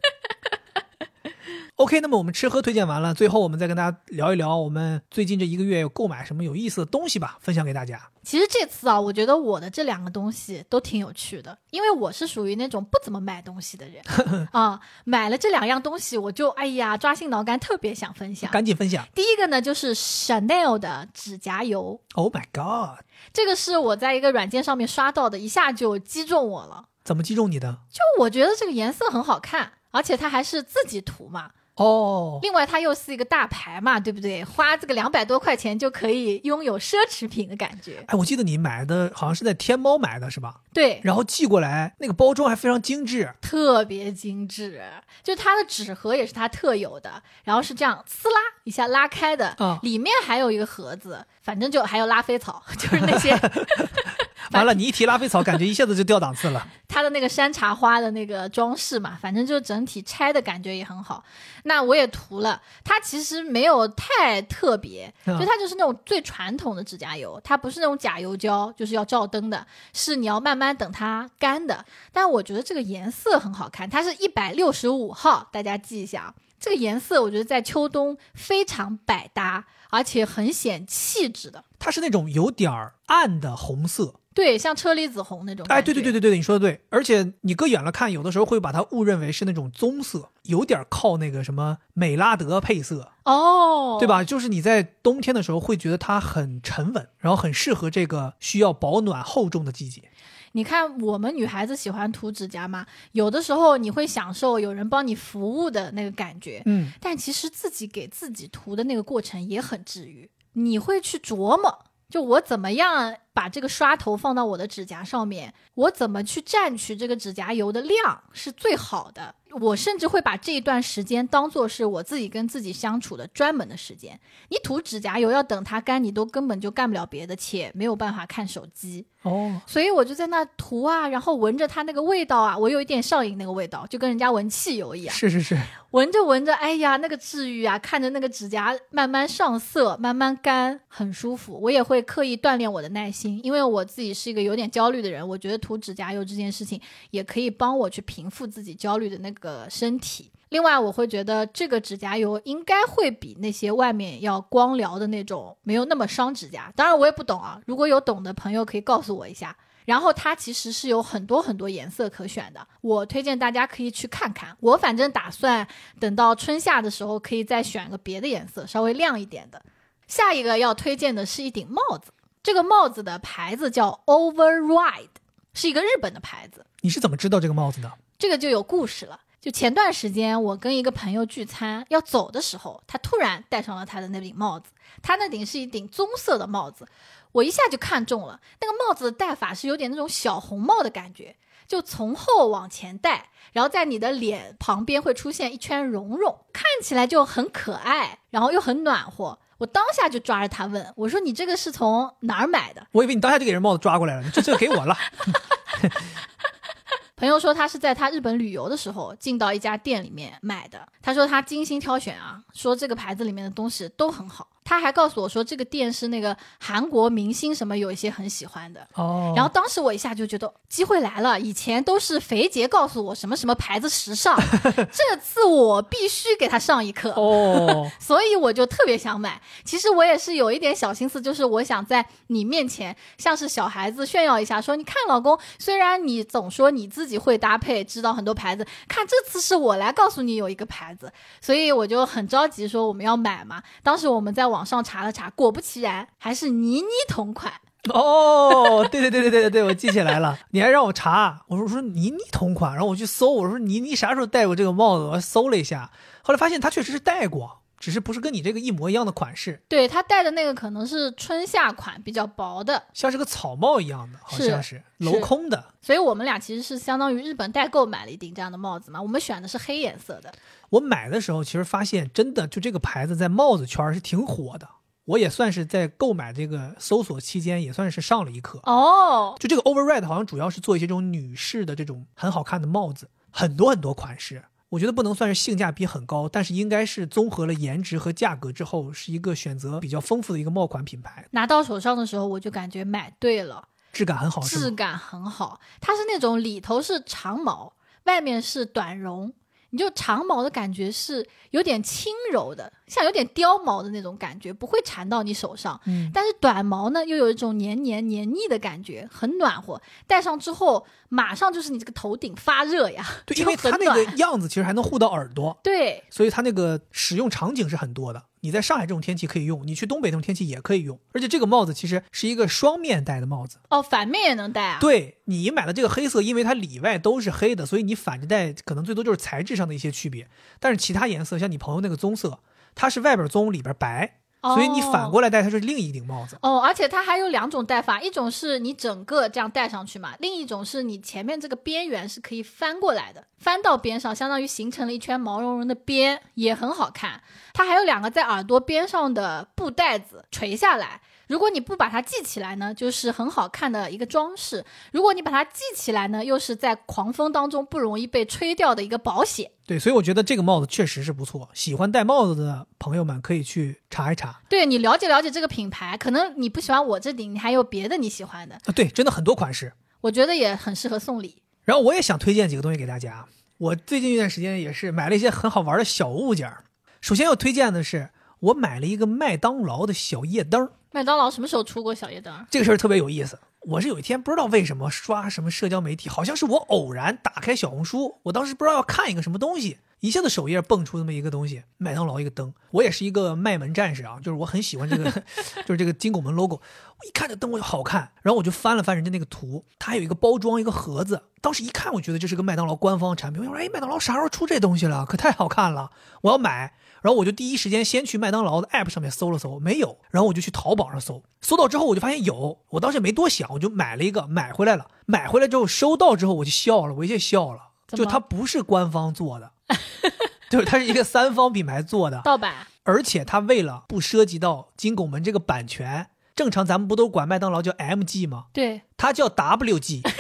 ？OK，那么我们吃喝推荐完了，最后我们再跟大家聊一聊我们最近这一个月有购买什么有意思的东西吧，分享给大家。其实这次啊，我觉得我的这两个东西都挺有趣的，因为我是属于那种不怎么买东西的人 啊。买了这两样东西，我就哎呀抓心挠肝，特别想分享，赶紧分享。第一个呢，就是 Chanel 的指甲油。Oh my god！这个是我在一个软件上面刷到的，一下就击中我了。怎么击中你的？就我觉得这个颜色很好看，而且它还是自己涂嘛。哦，另外它又是一个大牌嘛，对不对？花这个两百多块钱就可以拥有奢侈品的感觉。哎，我记得你买的好像是在天猫买的是吧？对，然后寄过来，那个包装还非常精致，特别精致。就它的纸盒也是它特有的，然后是这样撕拉一下拉开的，里面还有一个盒子，反正就还有拉菲草，就是那些。完了，你一提拉菲草，感觉一下子就掉档次了。它的那个山茶花的那个装饰嘛，反正就整体拆的感觉也很好。那我也涂了，它其实没有太特别，就它就是那种最传统的指甲油，它不是那种假油胶，就是要照灯的，是你要慢慢等它干的。但我觉得这个颜色很好看，它是一百六十五号，大家记一下啊。这个颜色我觉得在秋冬非常百搭，而且很显气质的。它是那种有点儿暗的红色。对，像车厘子红那种。哎，对对对对对，你说的对。而且你搁远了看，有的时候会把它误认为是那种棕色，有点靠那个什么美拉德配色哦，对吧？就是你在冬天的时候会觉得它很沉稳，然后很适合这个需要保暖厚重的季节。你看，我们女孩子喜欢涂指甲嘛，有的时候你会享受有人帮你服务的那个感觉，嗯，但其实自己给自己涂的那个过程也很治愈，你会去琢磨。就我怎么样把这个刷头放到我的指甲上面，我怎么去蘸取这个指甲油的量是最好的。我甚至会把这一段时间当做是我自己跟自己相处的专门的时间。你涂指甲油要等它干，你都根本就干不了别的，且没有办法看手机。哦，所以我就在那涂啊，然后闻着它那个味道啊，我有一点上瘾那个味道，就跟人家闻汽油一样。是是是，闻着闻着，哎呀，那个治愈啊！看着那个指甲慢慢上色、慢慢干，很舒服。我也会刻意锻炼我的耐心，因为我自己是一个有点焦虑的人。我觉得涂指甲油这件事情也可以帮我去平复自己焦虑的那个身体。另外，我会觉得这个指甲油应该会比那些外面要光疗的那种没有那么伤指甲。当然，我也不懂啊，如果有懂的朋友可以告诉我一下。然后它其实是有很多很多颜色可选的，我推荐大家可以去看看。我反正打算等到春夏的时候可以再选个别的颜色，稍微亮一点的。下一个要推荐的是一顶帽子，这个帽子的牌子叫 Override，是一个日本的牌子。你是怎么知道这个帽子的？这个就有故事了。就前段时间，我跟一个朋友聚餐，要走的时候，他突然戴上了他的那顶帽子。他那顶是一顶棕色的帽子，我一下就看中了。那个帽子的戴法是有点那种小红帽的感觉，就从后往前戴，然后在你的脸旁边会出现一圈绒绒，看起来就很可爱，然后又很暖和。我当下就抓着他问我说：“你这个是从哪儿买的？”我以为你当下就给人帽子抓过来了，你这这给我了。朋友说他是在他日本旅游的时候进到一家店里面买的。他说他精心挑选啊，说这个牌子里面的东西都很好。他还告诉我说这个店是那个韩国明星什么有一些很喜欢的哦。然后当时我一下就觉得机会来了。以前都是肥杰告诉我什么什么牌子时尚，这次我必须给他上一课哦。所以我就特别想买。其实我也是有一点小心思，就是我想在你面前像是小孩子炫耀一下，说你看老公，虽然你总说你自己会搭配，知道很多牌子，看这次是我来告诉你有一个牌子，所以我就很着急说我们要买嘛。当时我们在。网上查了查，果不其然，还是倪妮同款哦。对对对对对对对，我记起来了。你还让我查，我说说倪妮同款，然后我去搜，我说倪妮啥时候戴过这个帽子？我搜了一下，后来发现她确实是戴过，只是不是跟你这个一模一样的款式。对他戴的那个可能是春夏款，比较薄的，像是个草帽一样的，好像是镂空的。所以我们俩其实是相当于日本代购买了一顶这样的帽子嘛。我们选的是黑颜色的。我买的时候，其实发现真的就这个牌子在帽子圈是挺火的。我也算是在购买这个搜索期间，也算是上了一课哦。就这个 Override 好像主要是做一些这种女士的这种很好看的帽子，很多很多款式。我觉得不能算是性价比很高，但是应该是综合了颜值和价格之后，是一个选择比较丰富的一个帽款品牌。拿到手上的时候，我就感觉买对了，质感很好，质感很好。它是那种里头是长毛，外面是短绒。你就长毛的感觉是有点轻柔的，像有点貂毛的那种感觉，不会缠到你手上。嗯，但是短毛呢，又有一种黏黏黏腻的感觉，很暖和。戴上之后，马上就是你这个头顶发热呀。对，因为它那个样子其实还能护到耳朵。对，所以它那个使用场景是很多的。你在上海这种天气可以用，你去东北这种天气也可以用，而且这个帽子其实是一个双面戴的帽子哦，反面也能戴啊。对你买的这个黑色，因为它里外都是黑的，所以你反着戴可能最多就是材质上的一些区别，但是其他颜色像你朋友那个棕色，它是外边棕里边白。所以你反过来戴，它是另一顶帽子哦。而且它还有两种戴法，一种是你整个这样戴上去嘛，另一种是你前面这个边缘是可以翻过来的，翻到边上，相当于形成了一圈毛茸茸的边，也很好看。它还有两个在耳朵边上的布袋子垂下来。如果你不把它系起来呢，就是很好看的一个装饰；如果你把它系起来呢，又是在狂风当中不容易被吹掉的一个保险。对，所以我觉得这个帽子确实是不错，喜欢戴帽子的朋友们可以去查一查。对你了解了解这个品牌，可能你不喜欢我这顶，你还有别的你喜欢的啊？对，真的很多款式，我觉得也很适合送礼。然后我也想推荐几个东西给大家。我最近一段时间也是买了一些很好玩的小物件。首先要推荐的是，我买了一个麦当劳的小夜灯。麦当劳什么时候出过小夜灯？这个事儿特别有意思。我是有一天不知道为什么刷什么社交媒体，好像是我偶然打开小红书，我当时不知道要看一个什么东西，一下子首页蹦出这么一个东西，麦当劳一个灯。我也是一个卖门战士啊，就是我很喜欢这个，就是这个金拱门 logo。我一看这灯我就好看，然后我就翻了翻人家那个图，它还有一个包装一个盒子。当时一看，我觉得这是个麦当劳官方产品。我说，哎，麦当劳啥时候出这东西了？可太好看了，我要买。然后我就第一时间先去麦当劳的 app 上面搜了搜，没有，然后我就去淘宝上搜，搜到之后我就发现有，我当时也没多想，我就买了一个，买回来了。买回来之后收到之后我就笑了，我一下笑了，就它不是官方做的，就是它是一个三方品牌做的，盗版而且它为了不涉及到金拱门这个版权，正常咱们不都管麦当劳叫 MG 吗？对，它叫 WG，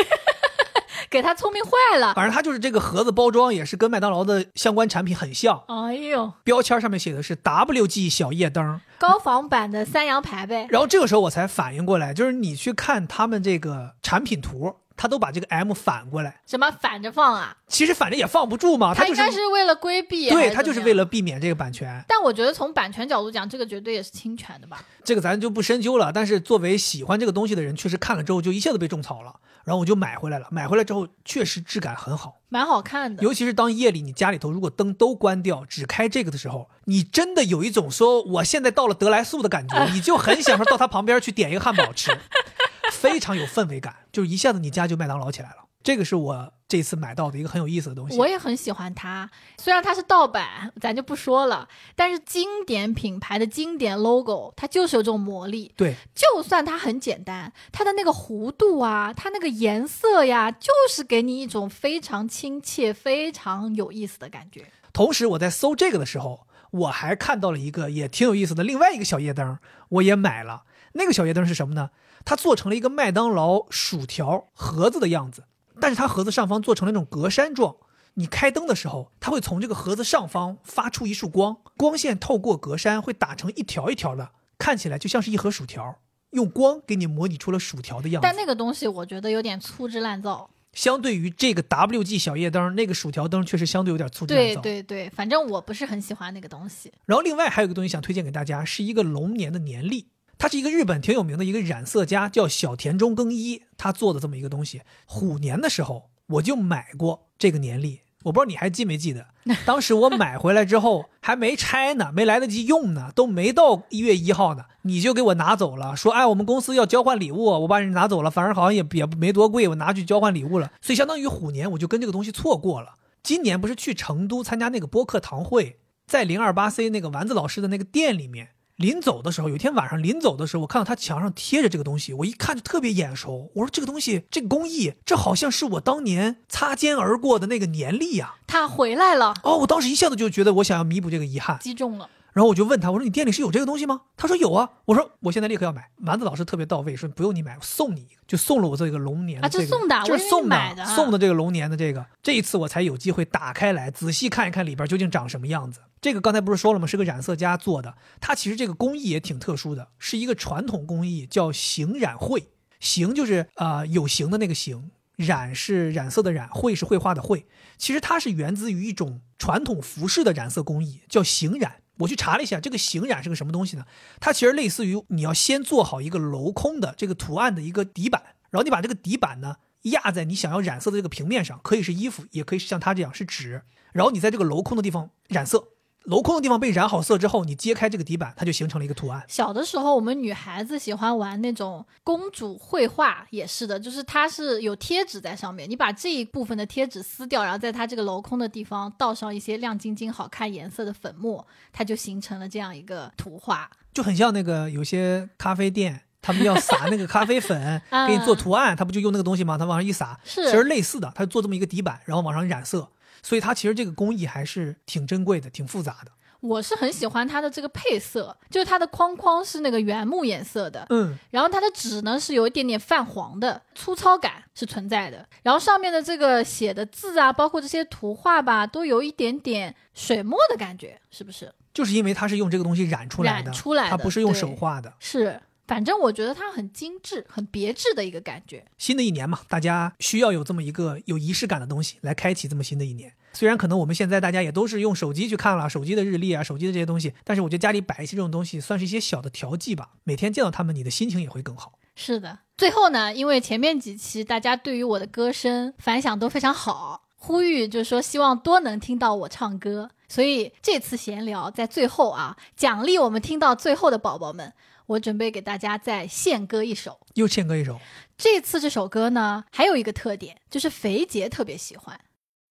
给他聪明坏了。反正他就是这个盒子包装也是跟麦当劳的相关产品很像，哎呦，标签上面写的是 WG 小夜灯。高仿版的三羊牌呗。然后这个时候我才反应过来，就是你去看他们这个产品图，他都把这个 M 反过来，什么反着放啊？其实反正也放不住嘛，他应该是为了规避，对，是它就是为了避免这个版权。但我觉得从版权角度讲，这个绝对也是侵权的吧？这个咱就不深究了。但是作为喜欢这个东西的人，确实看了之后就一下子被种草了，然后我就买回来了。买回来之后确实质感很好，蛮好看的。尤其是当夜里你家里头如果灯都关掉，只开这个的时候，你真的有一种说我现在到了德莱素的感觉，你就很想说到他旁边去点一个汉堡吃，非常有氛围感，就是一下子你家就麦当劳起来了。这个是我这次买到的一个很有意思的东西。我也很喜欢它，虽然它是盗版，咱就不说了，但是经典品牌的经典 logo，它就是有这种魔力。对，就算它很简单，它的那个弧度啊，它那个颜色呀，就是给你一种非常亲切、非常有意思的感觉。同时我在搜这个的时候，我还看到了一个也挺有意思的另外一个小夜灯，我也买了。那个小夜灯是什么呢？它做成了一个麦当劳薯条盒子的样子，但是它盒子上方做成了那种格栅状。你开灯的时候，它会从这个盒子上方发出一束光，光线透过格栅会打成一条一条的，看起来就像是一盒薯条，用光给你模拟出了薯条的样子。但那个东西我觉得有点粗制滥造。相对于这个 WG 小夜灯，那个薯条灯确实相对有点粗制滥对造。对对，反正我不是很喜欢那个东西。然后另外还有一个东西想推荐给大家，是一个龙年的年历，它是一个日本挺有名的一个染色家，叫小田中耕一，他做的这么一个东西。虎年的时候我就买过这个年历，我不知道你还记没记得，当时我买回来之后还没拆呢，没来得及用呢，都没到一月一号呢，你就给我拿走了，说哎我们公司要交换礼物，我把人拿走了，反正好像也也没多贵，我拿去交换礼物了，所以相当于虎年我就跟这个东西错过了。今年不是去成都参加那个播客堂会，在零二八 C 那个丸子老师的那个店里面，临走的时候，有一天晚上临走的时候，我看到他墙上贴着这个东西，我一看就特别眼熟。我说这个东西，这个工艺，这好像是我当年擦肩而过的那个年历呀、他回来了，哦，我当时一下子就觉得我想要弥补这个遗憾，击中了。然后我就问他，我说你店里是有这个东西吗？他说有啊。我说我现在立刻要买。丸子老师特别到位，说不用你买，我送你一个，就送了我这个龙年的啊这这个，这是送的啊送的这个龙年的这个。这一次我才有机会打开来仔细看一看里边究竟长什么样子。这个刚才不是说了吗？是个染色家做的，它其实这个工艺也挺特殊的，是一个传统工艺，叫形染绘。形就是啊、呃有形的那个形，染是染色的染，绘是绘画的绘。其实它是源自于一种传统服饰的染色工艺，叫形染。我去查了一下，这个形染是个什么东西呢？它其实类似于你要先做好一个镂空的这个图案的一个底板，然后你把这个底板呢压在你想要染色的这个平面上，可以是衣服，也可以是像它这样是纸，然后你在这个镂空的地方染色。镂空的地方被染好色之后，你揭开这个底板，它就形成了一个图案。小的时候，我们女孩子喜欢玩那种公主绘画，也是的，就是它是有贴纸在上面，你把这一部分的贴纸撕掉，然后在它这个镂空的地方倒上一些亮晶晶、好看颜色的粉末，它就形成了这样一个图画。就很像那个有些咖啡店，他们要撒那个咖啡粉嗯给你做图案，他不就用那个东西吗？他往上一撒，是其实类似的，他做这么一个底板，然后往上染色，所以它其实这个工艺还是挺珍贵的，挺复杂的。我是很喜欢它的这个配色，就是它的框框是那个原木颜色的，嗯，然后它的纸呢是有一点点泛黄的，粗糙感是存在的。然后上面的这个写的字啊，包括这些图画吧，都有一点点水墨的感觉，是不是？就是因为它是用这个东西染出来的，染出来的它不是用手画的。是，反正我觉得它很精致、很别致的一个感觉。新的一年嘛，大家需要有这么一个有仪式感的东西来开启这么新的一年。虽然可能我们现在大家也都是用手机去看了手机的日历啊、手机的这些东西，但是我觉得家里摆一些这种东西，算是一些小的调剂吧。每天见到他们，你的心情也会更好。是的，最后呢，因为前面几期大家对于我的歌声反响都非常好，呼吁就是说希望多能听到我唱歌，所以这次闲聊在最后啊，奖励我们听到最后的宝宝们，我准备给大家再献歌一首。又献歌一首，这次这首歌呢，还有一个特点，就是肥杰特别喜欢。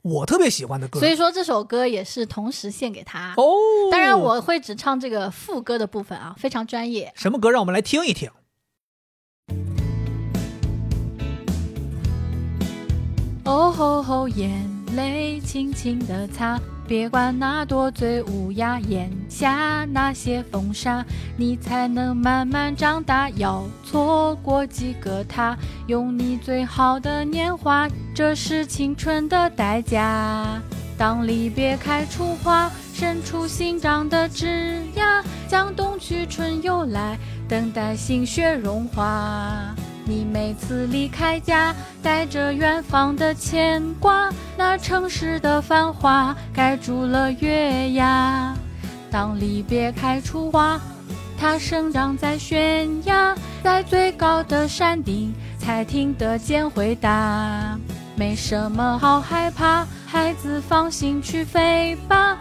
我特别喜欢的歌。所以说这首歌也是同时献给他。哦，当然我会只唱这个副歌的部分啊，非常专业。什么歌？让我们来听一听。哦吼吼，眼泪轻轻的擦，别管那多嘴乌鸦，眼下那些风沙，你才能慢慢长大。要错过几个他，用你最好的年华，这是青春的代价。当离别开出花，伸出新长的枝桠，将冬去春又来，等待心雪融化。你每次离开家，带着远方的牵挂，那城市的繁华盖住了月牙。当离别开出花，它生长在悬崖，在最高的山顶才听得见回答。没什么好害怕，孩子放心去飞吧，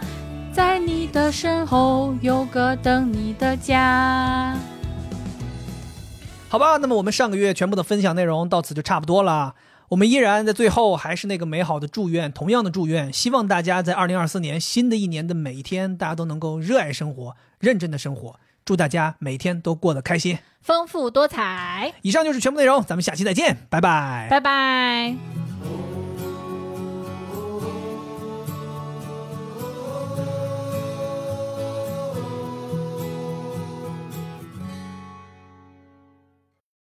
在你的身后有个等你的家。好吧，那么我们上个月全部的分享内容到此就差不多了。我们依然在最后还是那个美好的祝愿，同样的祝愿，希望大家在二零二四年新的一年的每一天，大家都能够热爱生活，认真的生活。祝大家每天都过得开心，丰富多彩。以上就是全部内容，咱们下期再见，拜拜，拜拜。